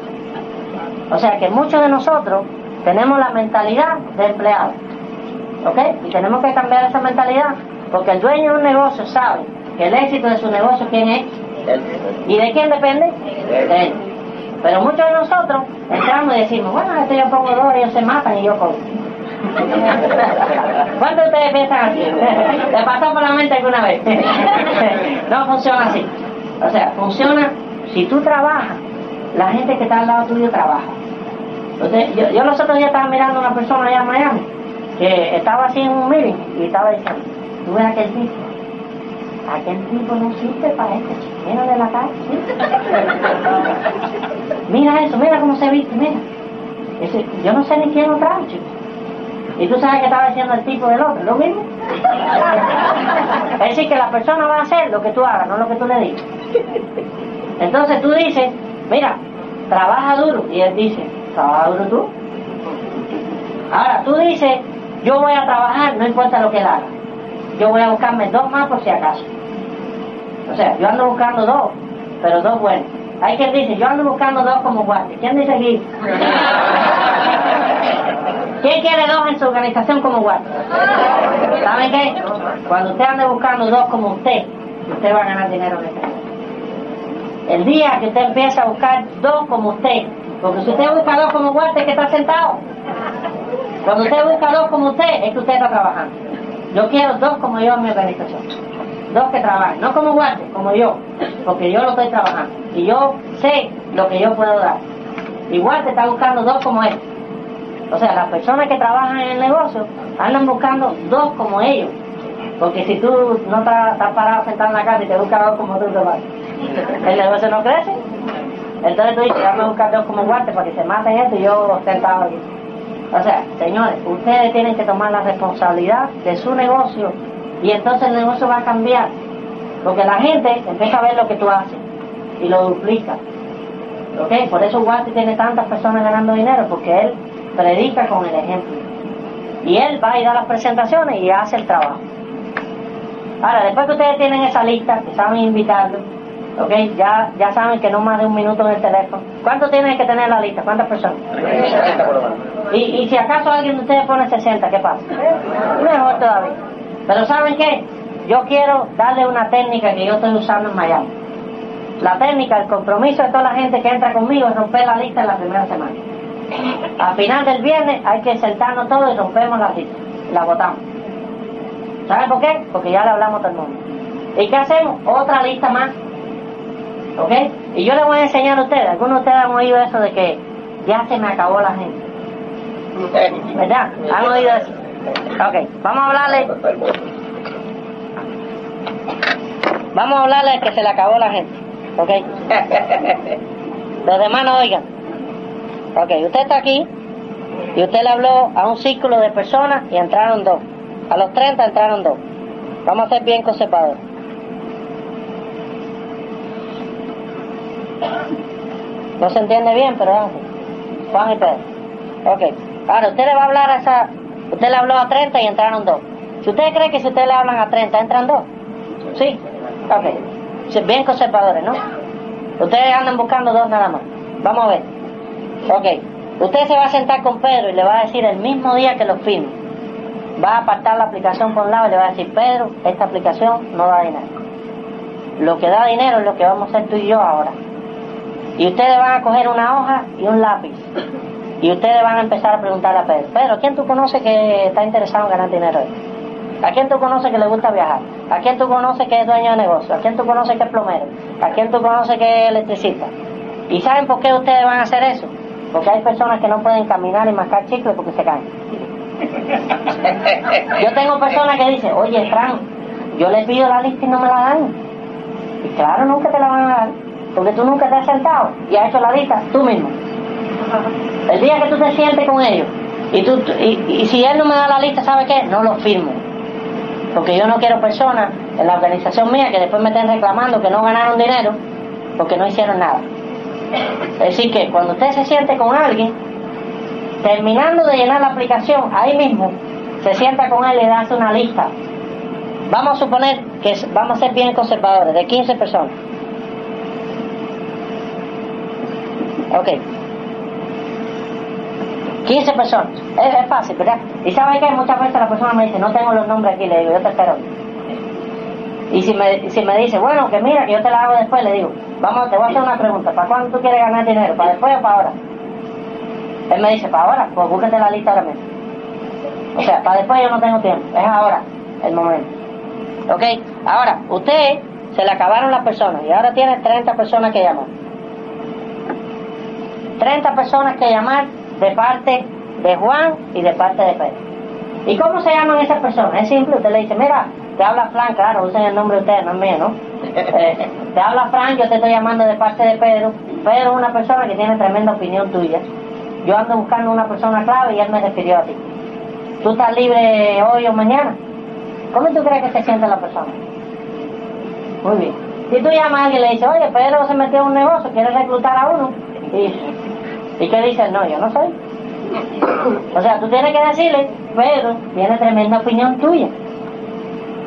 O sea que muchos de nosotros tenemos la mentalidad de empleado. ¿Ok? Y tenemos que cambiar esa mentalidad Porque el dueño de un negocio sabe que el éxito de su negocio, ¿quién es? ¿Y de quién depende? De él. Pero muchos de nosotros entramos y decimos, bueno, esto yo pongo dos, ellos se matan y yo pongo. [LAUGHS] ¿Cuántos de ustedes piensan así? [LAUGHS] ¿Le pasó por la mente alguna vez? [LAUGHS] no funciona así. O sea, funciona si tú trabajas, la gente que está al lado tuyo trabaja. Entonces, yo, yo los otros días estaba mirando a una persona allá en Miami que estaba así en un meeting y estaba diciendo, tú ves aquel tipo, aquel tipo no sirve para este chiquero de la calle. [LAUGHS] mira eso, mira cómo se viste, mira. Ese, yo no sé ni quién lo trae, chico. Y tú sabes que estaba diciendo el tipo del otro, lo mismo. es decir, que la persona va a hacer lo que tú hagas, no lo que tú le digas. Entonces tú dices, mira, trabaja duro. Y él dice, ¿trabaja duro tú? Ahora tú dices, yo voy a trabajar, no importa lo que él haga. Yo voy a buscarme dos más por si acaso. O sea, yo ando buscando dos, pero dos buenos. Hay quien dice, yo ando buscando dos como guantes. ¿Quién dice aquí? [LAUGHS] ¿Quién quiere dos en su organización como guantes? ¿Saben qué? Cuando usted ande buscando dos como usted, usted va a ganar dinero en este El día que usted empieza a buscar dos como usted, porque si usted busca dos como guantes, que está sentado. Cuando usted busca dos como usted, es que usted está trabajando. Yo quiero dos como yo en mi organización. Dos que trabajen, no como guantes, como yo, porque yo lo estoy trabajando. Y yo sé lo que yo puedo dar. Igual te está buscando dos como él. O sea, las personas que trabajan en el negocio andan buscando dos como ellos. Porque si tú no estás, estás parado sentado en la casa y te buscas dos como tú, te vas. El negocio no crece. Entonces tú dices, déjame buscar dos como guantes para que se maten esto y yo sentado aquí. O sea, señores, ustedes tienen que tomar la responsabilidad de su negocio y entonces el negocio va a cambiar. Porque la gente empieza a ver lo que tú haces y lo duplica. ¿Ok? Por eso Walter tiene tantas personas ganando dinero, porque él predica con el ejemplo. Y él va a ir a las presentaciones y hace el trabajo. Ahora, después que ustedes tienen esa lista, que saben invitarlo, ¿ok? Ya, ya saben que no más de un minuto en el teléfono. ¿Cuánto tienen que tener la lista? ¿Cuántas personas? Y, y si acaso alguien de ustedes pone 60, ¿qué pasa? Mejor todavía. Pero ¿saben qué? Yo quiero darle una técnica que yo estoy usando en Miami. La técnica, el compromiso de toda la gente que entra conmigo es romper la lista en la primera semana. Al final del viernes hay que sentarnos todos y rompemos la lista. La votamos. ¿Saben por qué? Porque ya le hablamos a todo el mundo. ¿Y qué hacemos? Otra lista más. ¿Ok? Y yo les voy a enseñar a ustedes. Algunos de ustedes han oído eso de que ya se me acabó la gente. ¿Verdad? ¿Han oído eso? Ok, vamos a hablarle. Vamos a hablarle que se le acabó la gente. ¿Ok? Los demás no oigan. Ok, usted está aquí y usted le habló a un círculo de personas y entraron dos. A los 30 entraron dos. Vamos a ser bien conservadores. No se entiende bien, pero vamos. Juan y Pedro. Ok. Ahora, usted le va a hablar a esa... Usted le habló a 30 y entraron dos. Si usted cree que si usted le hablan a 30, entran dos. ¿Sí? Ok. Bien conservadores, ¿no? Ustedes andan buscando dos nada más. Vamos a ver. Ok. Usted se va a sentar con Pedro y le va a decir el mismo día que lo firme. Va a apartar la aplicación por un lado y le va a decir, Pedro, esta aplicación no da dinero. Lo que da dinero es lo que vamos a hacer tú y yo ahora. Y ustedes van a coger una hoja y un lápiz. Y ustedes van a empezar a preguntarle a Pedro, Pedro, ¿a quién tú conoces que está interesado en ganar dinero hoy? ¿A quién tú conoces que le gusta viajar? ¿A quién tú conoces que es dueño de negocio? ¿A quién tú conoces que es plomero? ¿A quién tú conoces que es electricista? ¿Y saben por qué ustedes van a hacer eso? Porque hay personas que no pueden caminar y mascar chicle porque se caen. [LAUGHS] Yo tengo personas que dicen, oye, Fran, yo le pido la lista y no me la dan. Y claro, nunca te la van a dar, porque tú nunca te has sentado y has hecho la lista tú mismo. El día que tú te sientes con ellos y, tú, y, si él no me da la lista, ¿sabe qué? No lo firmo. Porque yo no quiero personas en la organización mía que después me estén reclamando que no ganaron dinero porque no hicieron nada. Es decir, que cuando usted se siente con alguien, terminando de llenar la aplicación, ahí mismo, se sienta con él y le hace una lista. Vamos a suponer que vamos a ser bien conservadores, de 15 personas. Ok. 15 personas. Es, fácil, ¿verdad? Y sabe que muchas veces la persona me dice, no tengo los nombres aquí, le digo, yo te espero. Y si me, si me dice, bueno, que mira, que yo te la hago después, le digo, vamos, te voy a hacer una pregunta, ¿para cuándo tú quieres ganar dinero? ¿Para después o para ahora? Él me dice, para ahora, pues búsquete la lista ahora mismo. O sea, para después yo no tengo tiempo, es ahora el momento. ¿Ok? Ahora, usted se le acabaron las personas y ahora tiene 30 personas que llamar. 30 personas que llamar de parte de Juan y de parte de Pedro. ¿Y cómo se llaman esas personas? Es simple, usted le dice, mira, te habla Fran, claro, usen el nombre de usted, no es mío, ¿no? [LAUGHS] Eh, te habla Fran, yo te estoy llamando de parte de Pedro. Pedro es una persona que tiene tremenda opinión tuya. Yo ando buscando una persona clave y él me refirió a ti. ¿Tú estás libre hoy o mañana? ¿Cómo tú crees que se siente la persona? Muy bien. Si tú llamas a alguien y le dices, oye, Pedro se metió en un negocio, quiere reclutar a uno, y, ¿y qué dice? No, yo no soy. O sea, tú tienes que decirle, Pedro tiene tremenda opinión tuya.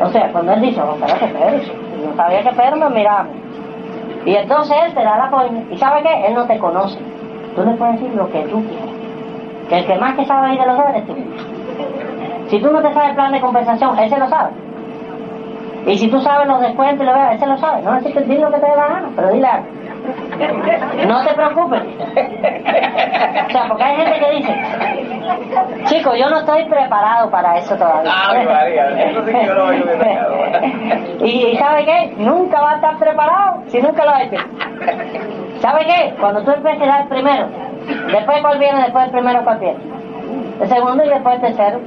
O sea, cuando él dice, oh, espérate, Pedro, yo sabía que Pedro me miraba. Y entonces él te da la coña. ¿Y sabe qué? Él no te conoce. Tú le puedes decir lo que tú quieras. Que el que más que sabe ahí de los dos tú. Si tú no te sabes el plan de compensación, él se lo sabe. Y si tú sabes los descuentos y lo ves, él se lo sabe. No necesitas decir lo que te dé la gana, pero dile algo. No te preocupes. O sea, porque hay gente que dice, chicos, yo no estoy preparado para eso todavía. Ah, María, eso sí que yo lo oigo de y, y ¿sabe qué? Nunca va a estar preparado si nunca lo ha hecho. ¿Sabe qué? Cuando tú empieces a dar el primero, después cuál viene, después el primero cuál viene. El segundo y después el tercero.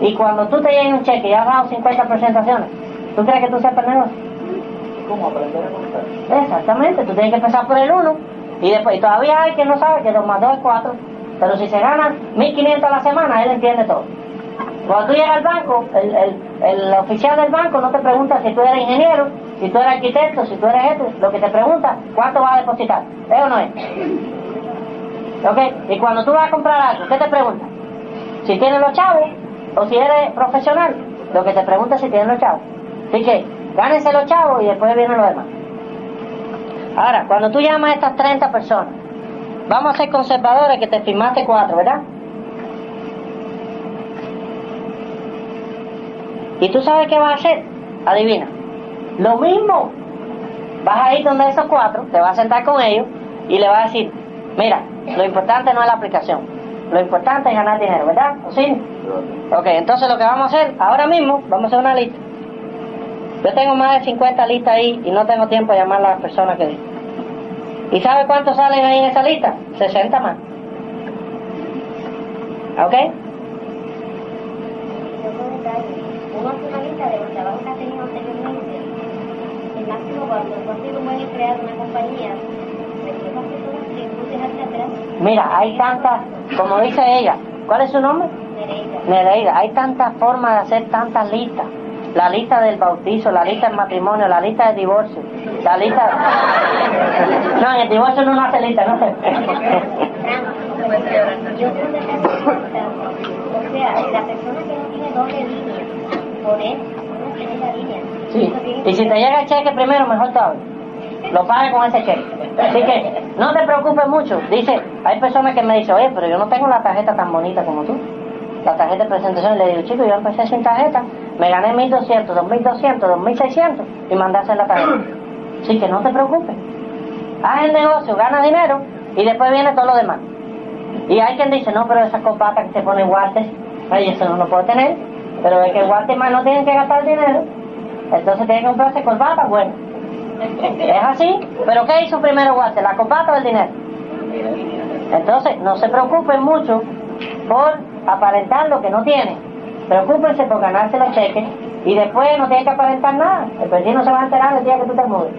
Y cuando tú te llegues un cheque y has dado 50 presentaciones, ¿tú crees que tú sepas el negocio? Exactamente, tú tienes que empezar por el 1 y después y todavía hay que no sabe que 2 más 2 es 4, pero si se ganan 1500 a la semana, él entiende todo. Cuando tú llegas al banco, el, el, el oficial del banco no te pregunta si tú eres ingeniero, si tú eres arquitecto, si tú eres esto, lo que te pregunta, ¿cuánto vas a depositar? ¿Es o no es? ¿Ok? Y cuando tú vas a comprar algo, ¿qué te pregunta? Si tienes los chavos o si eres profesional, lo que te pregunta es si tienes los chavos. Así que, gánense los chavos y después vienen los demás. Ahora, cuando tú llamas a estas 30 personas, vamos a ser conservadores que te firmaste cuatro, ¿verdad? ¿Y tú sabes qué vas a hacer? Adivina. Lo mismo. Vas a ir donde esos cuatro, te vas a sentar con ellos y le vas a decir, mira, lo importante no es la aplicación, lo importante es ganar dinero, ¿verdad? ¿O sí? Ok, entonces lo que vamos a hacer ahora mismo, vamos a hacer una lista. Yo tengo más de 50 listas ahí y no tengo tiempo de llamar a las personas que dicen. ¿Y sabe cuántos salen ahí en esa lista? 60 más. ¿Ok? Mira, hay tantas, como dice ella, ¿cuál es su nombre? Nereida. Nereida, hay tantas formas de hacer tantas listas. La lista del bautizo, la lista del matrimonio, la lista del divorcio, la lista... [LAUGHS] No, en el divorcio no hace lista, no sé. O sea, la persona que no tiene doble línea, poner una segunda línea. Sí, y si te llega el cheque primero, mejor todavía. Lo pague con ese cheque. Así que no te preocupes mucho. Dice, hay personas que me dicen, oye, pero yo no tengo la tarjeta tan bonita como tú. La tarjeta de presentación. Le digo, chico, yo empecé sin tarjeta, me gané 1.200, 2.200, 2.600 y mandé a hacer la tarjeta. [CLEARS THROAT] Así que no te preocupes. Haz el negocio, gana dinero y después viene todo lo demás. Y hay quien dice, no, pero esa corbata que se pone guantes, ay, eso no lo puedo tener. Pero es que el guante más no tienen que gastar dinero. Entonces tienen que comprarse corbata, bueno. Es así, pero ¿qué hizo primero guante? ¿La corbata o el dinero? Entonces, no se preocupen mucho por aparentar lo que no tienen. Preocúpense por ganarse los cheques y después no tienen que aparentar nada. El vecino se va a enterar el día que tú te mudes.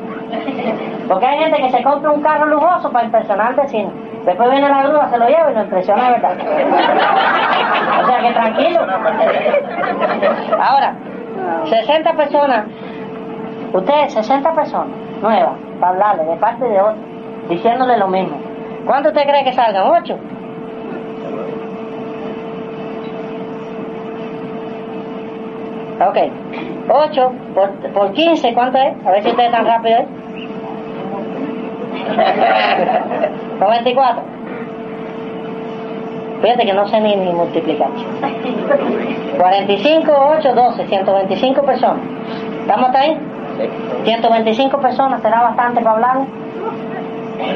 Porque hay gente que se compra un carro lujoso para impresionar al vecino. Después viene la grúa, se lo lleva y lo impresiona verdad. O sea que tranquilo. Ahora, 60 personas, ustedes, 60 personas nuevas, para hablarle de parte de otro, diciéndole lo mismo. ¿Cuánto usted cree que salgan? ¿Ocho? Ok. 8 por, por 15, ¿cuánto es? A ver si ustedes están rápidos. 94. Fíjate que no sé ni, ni multiplicar. 45, 8, 12, 125 personas. ¿Estamos hasta ahí? 125 personas, ¿será bastante para hablar?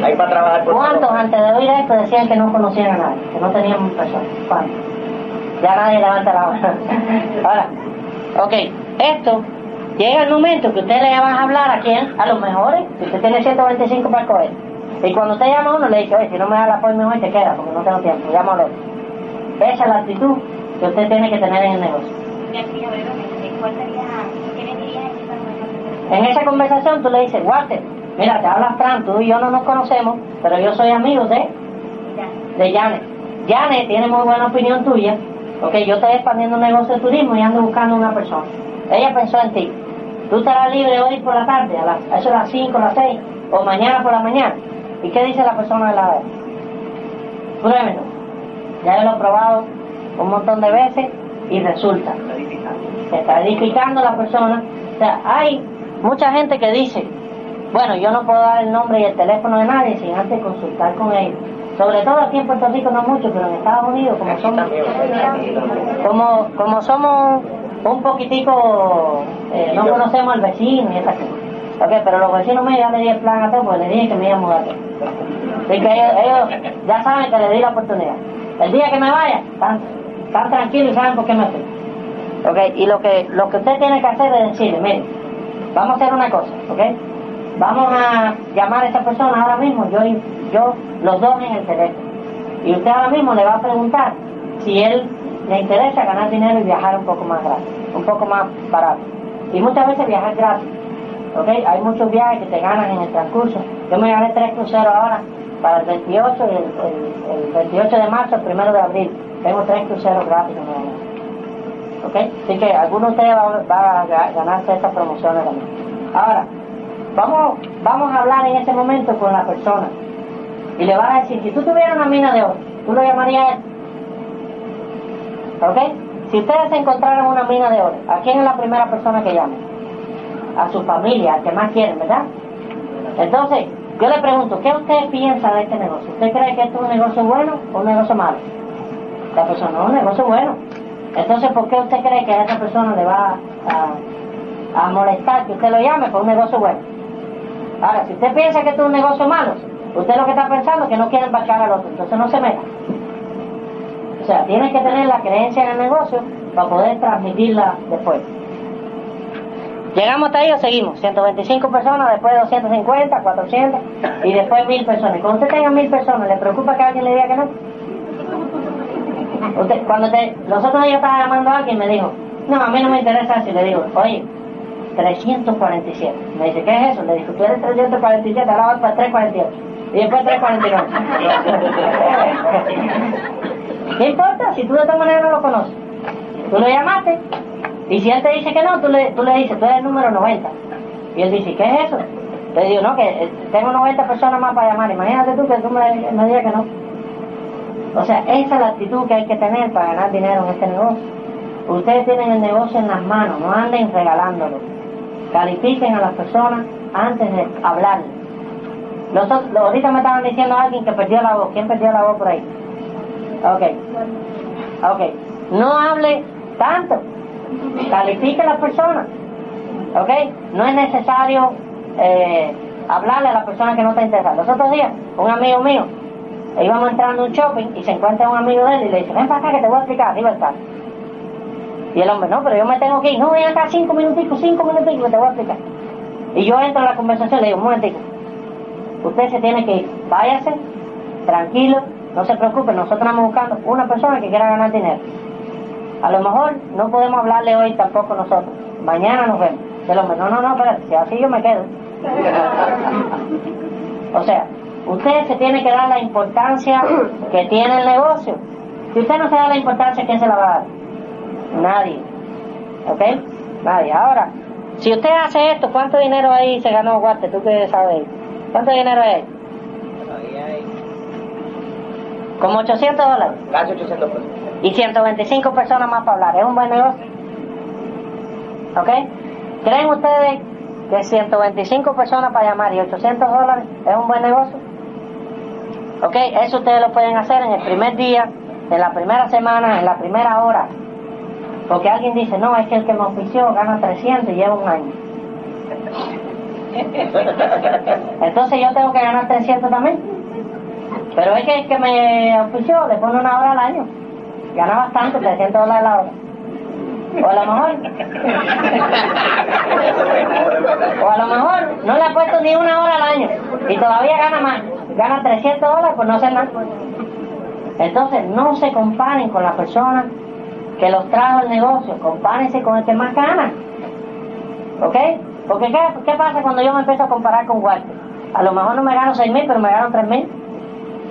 Hay para trabajar por ¿Cuántos favor. antes de oír esto decían que no conocían a nadie, que no tenían personas? ¿Cuántos? Ya nadie levanta la mano. [LAUGHS] Ahora, ok, esto llega el momento que usted le va a hablar a quién? A los mejores, si usted tiene 125 para coger. Y cuando usted llama a uno, le dice, oye, si no me da la apoyo hoy, te queda, porque no tengo tiempo, otro. Esa es la actitud que usted tiene que tener en el negocio. En esa conversación tú le dices, Walter, mira, te habla Fran, tú y yo no nos conocemos, pero yo soy amigo de, de Janet. Janet tiene muy buena opinión tuya, porque yo estoy expandiendo un negocio de turismo y ando buscando una persona. Ella pensó en ti. Tú estarás libre hoy por la tarde, a, las, a eso de las 5, las 6, o mañana por la mañana. ¿Y qué dice la persona de la vez? Pruébelo. Ya yo lo he probado un montón de veces y resulta que está edificando la persona. O sea, hay mucha gente que dice, bueno, yo no puedo dar el nombre y el teléfono de nadie sin antes consultar con ellos. Sobre todo aquí en Puerto Rico no mucho, pero en Estados Unidos, como somos, como, como somos un poquitico, eh, no conocemos al vecino y esas cosas. Ok, pero los vecinos míos ya le di el plan a todos, porque le dije que me iba a mudar. Así que ellos, ellos ya saben que le di la oportunidad. El día que me vaya, están, están tranquilos y saben por qué me fui. Ok, y lo que, lo que usted tiene que hacer es decirle, mire, vamos a hacer una cosa, ok. Vamos a llamar a esa persona ahora mismo, yo, yo los dos en el teléfono. Y usted ahora mismo le va a preguntar si él le interesa ganar dinero y viajar un poco más gratis, un poco más barato. Y muchas veces viajar gratis. ¿ok? Hay muchos viajes que te ganan en el transcurso. Yo me gané tres cruceros ahora para el 28 y el, el- el 28 de marzo, el 1 de abril. Tengo tres cruceros gratis. ¿ok? Así que alguno de ustedes va, va a ga- ganarse estas promociones también. Ahora, vamos, vamos a hablar en este momento con la persona y le vas a decir, si tú tuvieras una mina de oro, ¿tú lo llamarías él? ¿Ok? Si ustedes encontraran una mina de oro, ¿a quién es la primera persona que llama? A su familia, al que más quieren, ¿verdad? Entonces, yo le pregunto, ¿qué usted piensa de este negocio? ¿Usted cree que esto es un negocio bueno o un negocio malo? La persona, no, un negocio bueno. Entonces, ¿por qué usted cree que a esa persona le va a, a molestar que usted lo llame por un negocio bueno? Ahora, si usted piensa que esto es un negocio malo, usted lo que está pensando es que no quiere embarcar al otro, entonces no se meta. O sea, tiene que tener la creencia en el negocio para poder transmitirla después. Llegamos hasta ahí o seguimos. 125 personas, después 250, 400 y después 1000 personas. Cuando usted tenga 1000 personas, ¿le preocupa que alguien le diga que no? Usted, cuando te, los estaba llamando a alguien y me dijo, no, a mí no me interesa. Y le digo, oye, 347. Me dice, ¿qué es eso? Le digo, tú eres 347, ahora vas para 348. Y después 349. [LAUGHS] ¿Qué importa? Si tú de esta manera no lo conoces. Tú lo llamaste. Y si él te dice que no, tú le, tú le dices, tú eres el número 90. Y él dice, ¿qué es eso? Le digo, no, que eh, tengo 90 personas más para llamar. Imagínate tú que tú me, me digas que no. O sea, esa es la actitud que hay que tener para ganar dinero en este negocio. Ustedes tienen el negocio en las manos, no anden regalándolo. Califiquen a las personas antes de hablarles. Los- ahorita me estaban diciendo alguien que perdió la voz. ¿Quién perdió la voz por ahí? Ok. Ok. No hable tanto. Califique a las personas. ¿Ok? No es necesario eh, hablarle a la persona que no está interesada. Los otros días, un amigo mío, íbamos entrando a un shopping y se encuentra un amigo de él y le dice, ven para acá que te voy a explicar, está. Y el hombre, no, pero yo me tengo que ir. No, ven acá cinco minuticos, cinco minuticos te voy a explicar. Y yo entro a la conversación y le digo, un momentico. Usted se tiene que ir. Váyase, tranquilo, no se preocupe, nosotros estamos buscando una persona que quiera ganar dinero. A lo mejor no podemos hablarle hoy tampoco nosotros. Mañana nos vemos. El hombre, no, no, no, espérate, si así yo me quedo. O sea, usted se tiene que dar la importancia que tiene el negocio. Si usted no se da la importancia, ¿quién se la va a dar? Nadie. ¿Ok? Nadie. Ahora, si usted hace esto, ¿cuánto dinero ahí se ganó, Guarte? ¿Tú qué sabes? ¿Cuánto dinero hay Como 800 dólares. casi 800 pesos. Y 125 personas más para hablar. ¿Es un buen negocio? ¿Ok? ¿Creen ustedes que 125 personas para llamar y 800 dólares es un buen negocio? ¿Ok? Eso ustedes lo pueden hacer en el primer día, en la primera semana, en la primera hora. Porque alguien dice, no, es que el que me ofició gana 300 y lleva un año. [LAUGHS] Entonces yo tengo que ganar 300 también. Pero es que el que me ofició le pone una hora al año. Gana bastante, 300 dólares la hora. O a lo mejor. o a lo mejor no le ha puesto ni una hora al año. Y todavía gana más. Gana 300 dólares por no hacer nada. Entonces no se comparen con la persona que los trajo el negocio. Compárense con el que más gana. ¿Ok? Porque ¿qué, ¿qué, pasa cuando yo me empiezo a comparar con Walter? A lo mejor no me gano 6 mil, pero me gano 3 mil.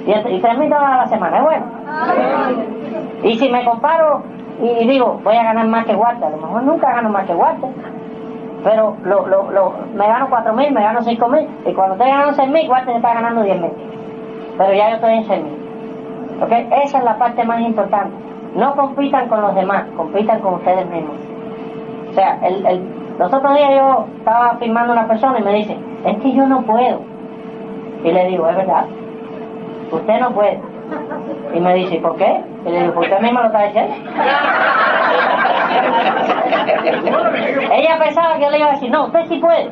Y, y 3 mil dólares a la semana, es bueno. Y si me comparo y, digo, voy a ganar más que Walter, a lo mejor nunca gano más que Walter. Pero lo, lo, lo, me gano 4 mil, me gano 5 mil. Y cuando estoy ganando 6 mil, Walter está ganando 10 mil. Pero ya yo estoy en 6 mil. ¿Ok? Esa es la parte más importante. No compitan con los demás, compitan con ustedes mismos. O sea, el, el los otros días yo estaba filmando a una persona y me dice, es que yo no puedo. Y le digo, es verdad, usted no puede. Y me dice, ¿por qué? Y le digo, ¿por usted misma lo está diciendo? ella pensaba que yo le iba a decir, no, usted sí puede.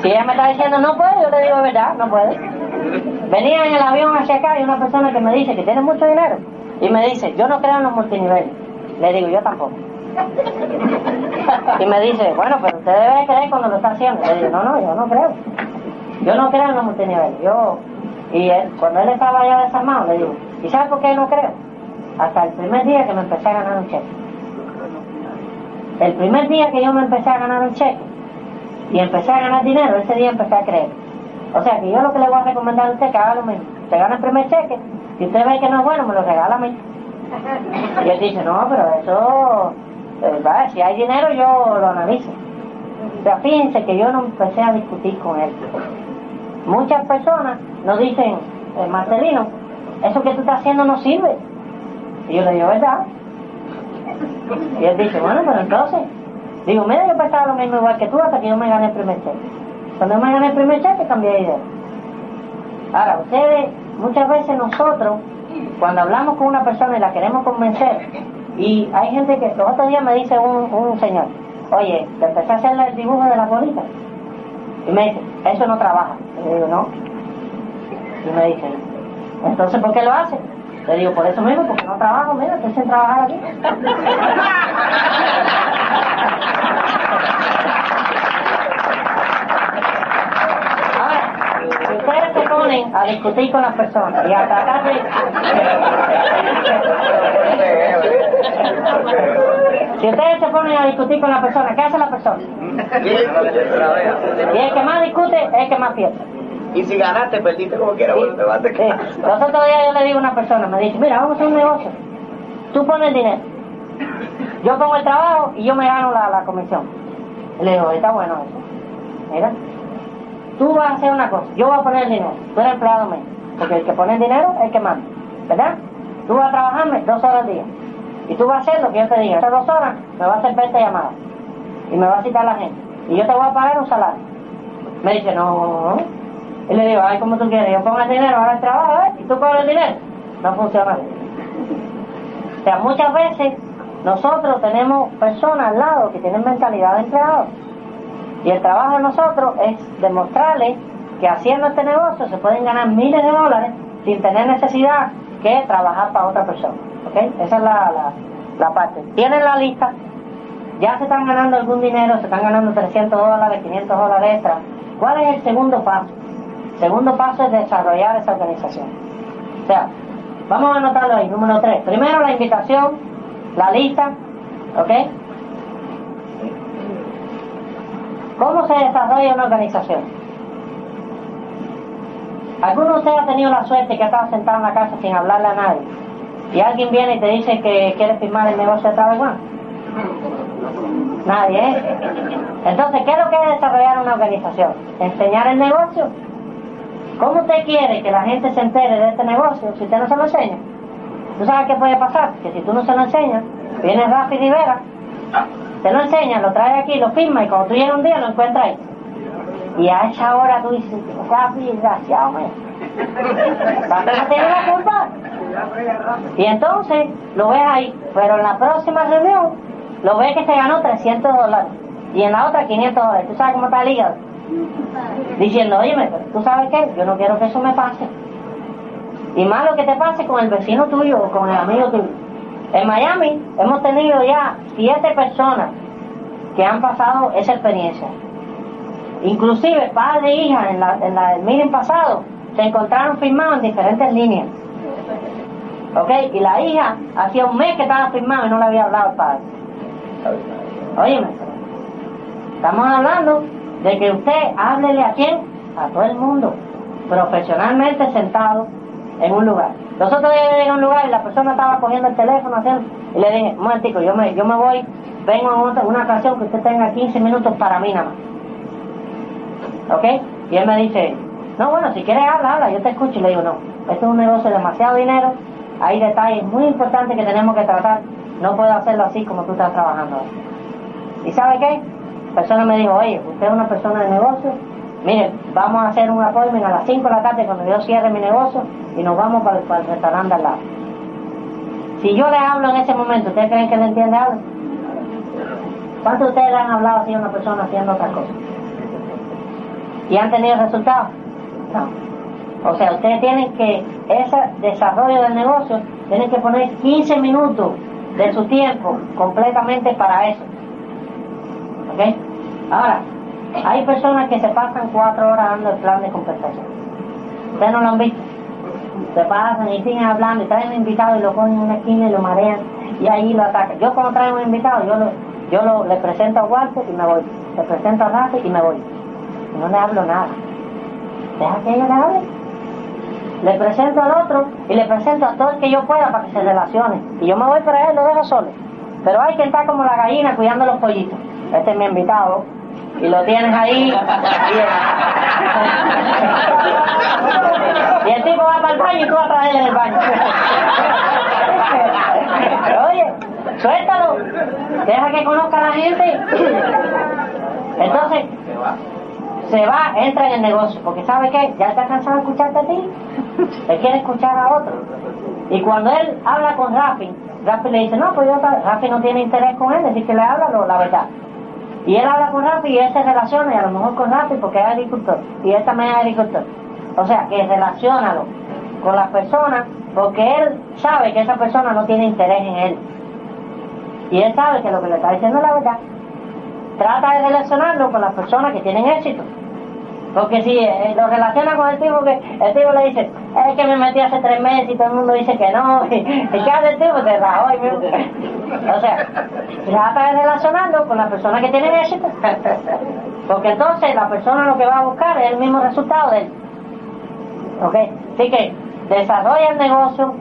Si ella me está diciendo, no puede, yo le digo, es verdad, no puede. Venía en el avión hacia acá y una persona que me dice que tiene mucho dinero. Y me dice, yo no creo en los multiniveles. Le digo, yo tampoco. Y me dice, bueno, pero usted debe creer cuando lo está haciendo. Le digo, no, no, yo no creo. Yo no creo en los multiniveles. Yo, y él, cuando él estaba ya desarmado, le digo, ¿y sabes por qué no creo? Hasta el primer día que me empecé a ganar un cheque. El primer día que yo me empecé a ganar un cheque y empecé a ganar dinero, ese día empecé a creer. O sea que yo lo que le voy a recomendar a usted es que haga lo mismo. Se gana el primer cheque, si usted ve que no es bueno, me lo regala a mí. Y él dice, no, pero eso ¿verdad? Si hay dinero yo lo analizo. Pero fíjense que yo no empecé a discutir con él. Muchas personas nos dicen, eh, Marcelino, eso que tú estás haciendo no sirve. Y yo le digo, ¿verdad? Y él dice, bueno, pero entonces, digo, mira, yo pensaba lo mismo igual que tú hasta que yo me gané el primer cheque. Cuando me gané el primer cheque cambié de idea. Ahora, ustedes, muchas veces nosotros, cuando hablamos con una persona y la queremos convencer, y hay gente que los otros días me dice un, un señor, oye, te empecé a hacer el dibujo de la bolita. Y me dice, eso no trabaja. Y le digo, no. Y me dice, entonces, ¿por qué lo hace? Le digo, por eso mismo, porque no trabajo, mira, estoy sin trabajar aquí. [LAUGHS] Ahora, si ustedes se ponen a discutir con las personas y a tratar de... Si ustedes se ponen a discutir con la persona, ¿qué hace la persona? Y el que más discute es el que más piensa. Y si ganaste, perdiste como quieras, bueno, te vas a Sí. Los otros días yo le digo a una persona, me dice, mira, vamos a hacer un negocio. Tú pones el dinero. Yo pongo el trabajo y yo me gano la, la comisión. Y le digo, está bueno eso. Mira, tú vas a hacer una cosa, yo voy a poner el dinero, tú eres empleado mío. Porque el que pone el dinero es el que manda. ¿Verdad? Tú vas a trabajarme dos horas al día. Y tú vas a hacer lo que yo te diga. Esas dos horas me vas a hacer 20 llamadas. Y me va a citar la gente. Y yo te voy a pagar un salario. Me dice, no. Y le digo, ay, como tú quieres. Yo pongo el dinero, ahora el trabajo, ¿eh? Y tú pones el dinero. No funciona. O sea, muchas veces nosotros tenemos personas al lado que tienen mentalidad de empleado. Y el trabajo de nosotros es demostrarles que haciendo este negocio se pueden ganar miles de dólares sin tener necesidad que trabajar para otra persona. ¿Ok? Esa es la, la, la parte. Tienen la lista, ya se están ganando algún dinero, se están ganando 300 dólares, 500 dólares extra. ¿Cuál es el segundo paso? El segundo paso es desarrollar esa organización. O sea, vamos a anotarlo ahí, número 3. Primero la invitación, la lista, ¿ok? ¿Cómo se desarrolla una organización? ¿Alguno de ustedes ha tenido la suerte que ha estado sentado en la casa sin hablarle a nadie? Y alguien viene y te dice que quiere firmar el negocio de One? Nadie, ¿eh? Entonces, ¿qué es lo que es desarrollar una organización? Enseñar el negocio. ¿Cómo usted quiere que la gente se entere de este negocio si usted no se lo enseña? ¿Tú sabes qué puede pasar? Que si tú no se lo enseñas, viene Rafi Rivera, te lo enseña, lo trae aquí, lo firma y cuando tú llegas un día lo encuentras ahí. Y a esa hora tú dices, Rafi, desgraciado, man. Rafi no tiene la culpa. Y entonces lo ves ahí, pero en la próxima reunión lo ves que se ganó 300 dólares. y en la otra 500 dólares. ¿Tú sabes cómo está el hígado? Diciendo, oye, ¿tú sabes qué? Yo no quiero que eso me pase. Y más lo que te pase con el vecino tuyo o con el amigo tuyo. En Miami hemos tenido ya siete personas que han pasado esa experiencia. Inclusive padre e hija en, la, en la, el meeting pasado se encontraron firmados en diferentes líneas. ¿Ok? Y la hija hacía un mes que estaba firmado y no le había hablado al padre. Óyeme, estamos hablando de que usted háblele a quién? A todo el mundo, profesionalmente sentado en un lugar. Nosotros llegué a un lugar y la persona estaba cogiendo el teléfono haciendo, y le dije, un momentico, yo me, yo me voy, vengo en otra, una ocasión que usted tenga 15 minutos para mí nada más. ¿Ok? Y él me dice, no, bueno, si quieres habla, habla, yo te escucho. Y le digo, no, esto es un negocio de demasiado dinero, hay detalles muy importantes que tenemos que tratar, no puedo hacerlo así como tú estás trabajando. ¿Y sabe qué? La persona me dijo, oye, usted es una persona de negocio, mire, vamos a hacer un appointment a las 5 de la tarde cuando yo cierre mi negocio y nos vamos para, el restaurante al lado. Si yo le hablo en ese momento, ¿ustedes creen que le entiende algo? ¿Cuántos de ustedes le han hablado así a una persona haciendo otra cosa? ¿Y han tenido resultados? No. O sea, ustedes tienen que, ese desarrollo del negocio, tienen que poner 15 minutos de su tiempo completamente para eso. ¿Ok? Ahora, hay personas que se pasan cuatro horas dando el plan de compensación. Ustedes no lo han visto. Se pasan y siguen hablando y traen un invitado y lo ponen en una esquina y lo marean y ahí lo atacan. Yo cuando traigo un invitado, yo lo, yo lo, le presento a Walter y me voy. Le presento a Rafa y me voy. No le hablo nada. Deja que ella le hable. Le presento al otro y le presento a todo el que yo pueda para que se relacione. Y yo me voy para él, lo dejo solo. Pero hay que estar como la gallina cuidando los pollitos. Este es mi invitado. Y lo tienes ahí. Y el, tipo va para el baño y tú vas a traer en el baño. Oye, suéltalo. Deja que conozca a la gente. Entonces, se va, entra en el negocio, porque ¿sabe qué? Ya está cansado de escucharte a ti, él quiere escuchar a otro. Y cuando él habla con Rafi, Rafi le dice, no, pues yo, Rafi no tiene interés con él, decir que le habla la verdad. Y él habla con Rafi y él se relaciona, y a lo mejor con Rafi porque es agricultor, y él también es agricultor. O sea, que relacionalo con las personas, porque él sabe que esa persona no tiene interés en él. Y él sabe que lo que le está diciendo es la verdad trata de relacionarlo con las personas que tienen éxito. Porque si eh, lo relaciona con el tipo que el tipo le dice, es que me metí hace tres meses y todo el mundo dice que no, [LAUGHS] y, ¿qué hace el tipo? Se rajó y O sea, trata de relacionarlo con las personas que tienen éxito. [LAUGHS] Porque entonces la persona lo que va a buscar es el mismo resultado de él. Así que desarrolla el negocio,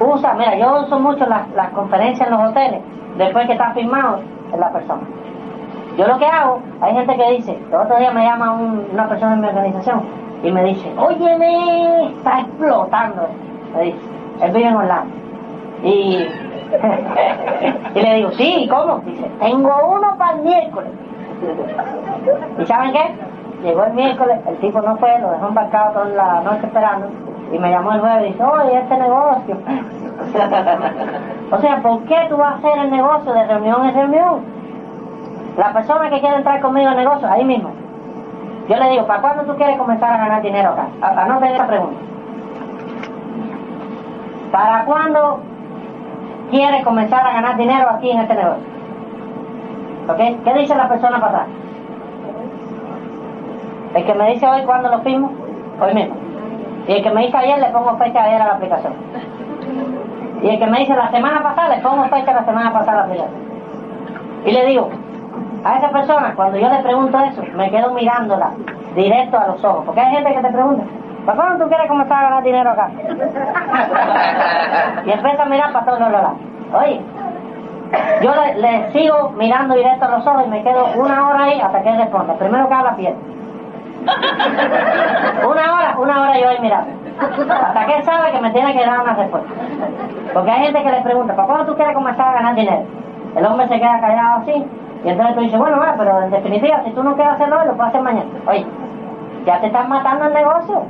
usa, mira, yo uso mucho las, las conferencias en los hoteles, después que está firmado en la persona. Yo lo que hago, hay gente que dice, el otro día me llama una persona en mi organización y me dice, óyeme, está explotando. Me dice, él vive en Orlando. Y, [LAUGHS] y le digo, sí, ¿cómo? Dice, tengo uno para el miércoles. ¿Y saben qué? Llegó el miércoles, el tipo no fue, lo dejó embarcado toda la noche esperando y me llamó el jueves y dice, oye, este negocio. [LAUGHS] o sea, ¿por qué tú vas a hacer el negocio de reunión en reunión? La persona que quiere entrar conmigo en negocio, ahí mismo. Yo le digo, ¿para cuándo tú quieres comenzar a ganar dinero acá? Anoten esa pregunta. ¿Para cuándo quieres comenzar a ganar dinero aquí en este negocio? ¿Ok? ¿Qué dice la persona pasada? El que me dice hoy cuándo lo firmo, hoy mismo. Y el que me dice ayer le pongo fecha ayer a la aplicación. Y el que me dice la semana pasada le pongo fecha la semana pasada a la aplicación. Y le digo, a esa persona, cuando yo le pregunto eso, me quedo mirándola directo a los ojos. Porque hay gente que te pregunta, ¿para cuándo tú quieres comenzar a ganar dinero acá? [LAUGHS] y empieza a mirar para todos los lados. Oye, yo le, sigo mirando directo a los ojos y me quedo una hora ahí hasta que él responda. Primero que habla piel. Una hora, una hora yo ahí mirando. Hasta que él sabe que me tiene que dar una respuesta. Porque hay gente que le pregunta, ¿para cuándo tú quieres comenzar a ganar dinero? El hombre se queda callado así y entonces tú dices, bueno, pero en definitiva, si tú no quieres hacerlo lo puedes hacer mañana. Oye, ya te estás matando el negocio.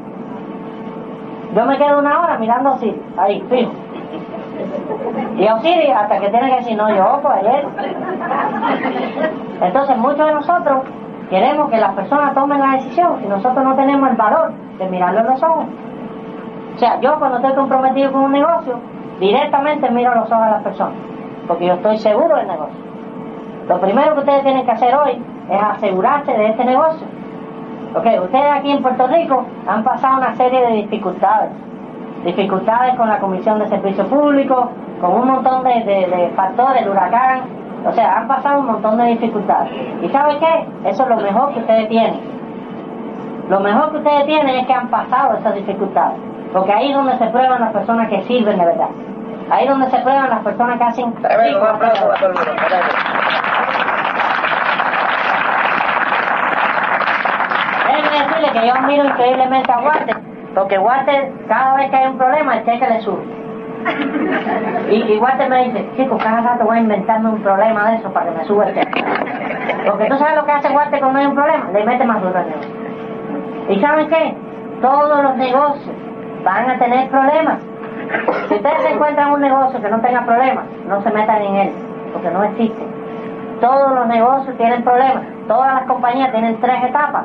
Yo me quedo una hora mirando así, ahí, fijo. Y Osiris hasta que tiene que decir, no, yo pues ayer. Entonces muchos de nosotros queremos que las personas tomen la decisión y nosotros no tenemos el valor de mirarlo en los ojos. O sea, yo cuando estoy comprometido con un negocio, directamente miro los ojos a las personas, porque yo estoy seguro del negocio. Lo primero que ustedes tienen que hacer hoy es asegurarse de este negocio. Ok, ustedes aquí en Puerto Rico han pasado una serie de dificultades. Dificultades con la Comisión de Servicio Público, con un montón de, de factores, el huracán. O sea, han pasado un montón de dificultades. ¿Y saben qué? Eso es lo mejor que ustedes tienen. Lo mejor que ustedes tienen es que han pasado esas dificultades. Porque ahí es donde se prueban las personas que sirven de verdad. Ahí es donde se prueban las personas que hacen... un aplauso a todo el mundo. Déjenme decirle que yo admiro increíblemente a Walter, porque Walter, cada vez que hay un problema, el cheque le sube. Y, y Walter me dice, chicos, cada rato voy a inventarme un problema de eso para que me suba el cheque. Porque tú sabes lo que hace Walter cuando hay un problema, le mete más duro. ¿Y saben qué? Todos los negocios van a tener problemas. Si ustedes encuentran un negocio que no tenga problemas, no se metan en él, porque no existe. Todos los negocios tienen problemas. Todas las compañías tienen tres etapas.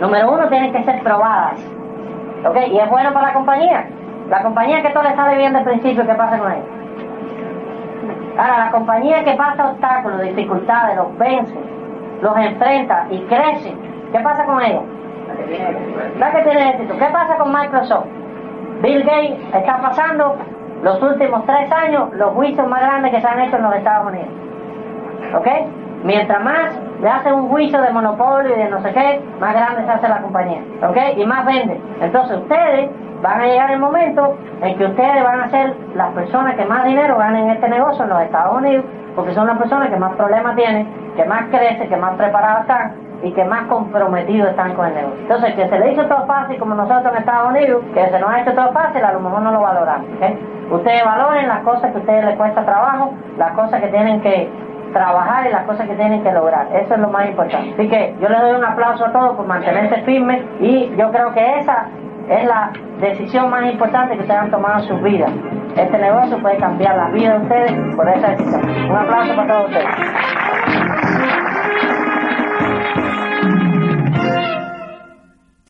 Número uno, tienen que ser probadas. ¿Ok? Y es bueno para la compañía. La compañía que todo le sale bien de principio, ¿qué pasa con ella? Ahora, la compañía que pasa obstáculos, dificultades, los vence, los enfrenta y crece, ¿qué pasa con ella? La que tiene éxito. ¿Qué pasa con Microsoft? Bill Gates está pasando los últimos tres años los juicios más grandes que se han hecho en los Estados Unidos. ¿Ok? Mientras más le hacen un juicio de monopolio y de no sé qué, más grande se hace la compañía. ¿Ok? Y más vende. Entonces ustedes van a llegar el momento en que ustedes van a ser las personas que más dinero ganen en este negocio en los Estados Unidos, porque son las personas que más problemas tienen, que más crecen, que más preparadas están y que más comprometidos están con el negocio. Entonces, que se le hizo todo fácil como nosotros en Estados Unidos, que se nos ha hecho todo fácil, a lo mejor no lo valoran. Ustedes valoren las cosas que a ustedes les cuesta trabajo, las cosas que tienen que trabajar y las cosas que tienen que lograr. Eso es lo más importante. Así que yo les doy un aplauso a todos por mantenerse firmes y yo creo que esa es la decisión más importante que ustedes han tomado en sus vidas. Este negocio puede cambiar la vida de ustedes por esa decisión. Un aplauso para todos ustedes. Thank you.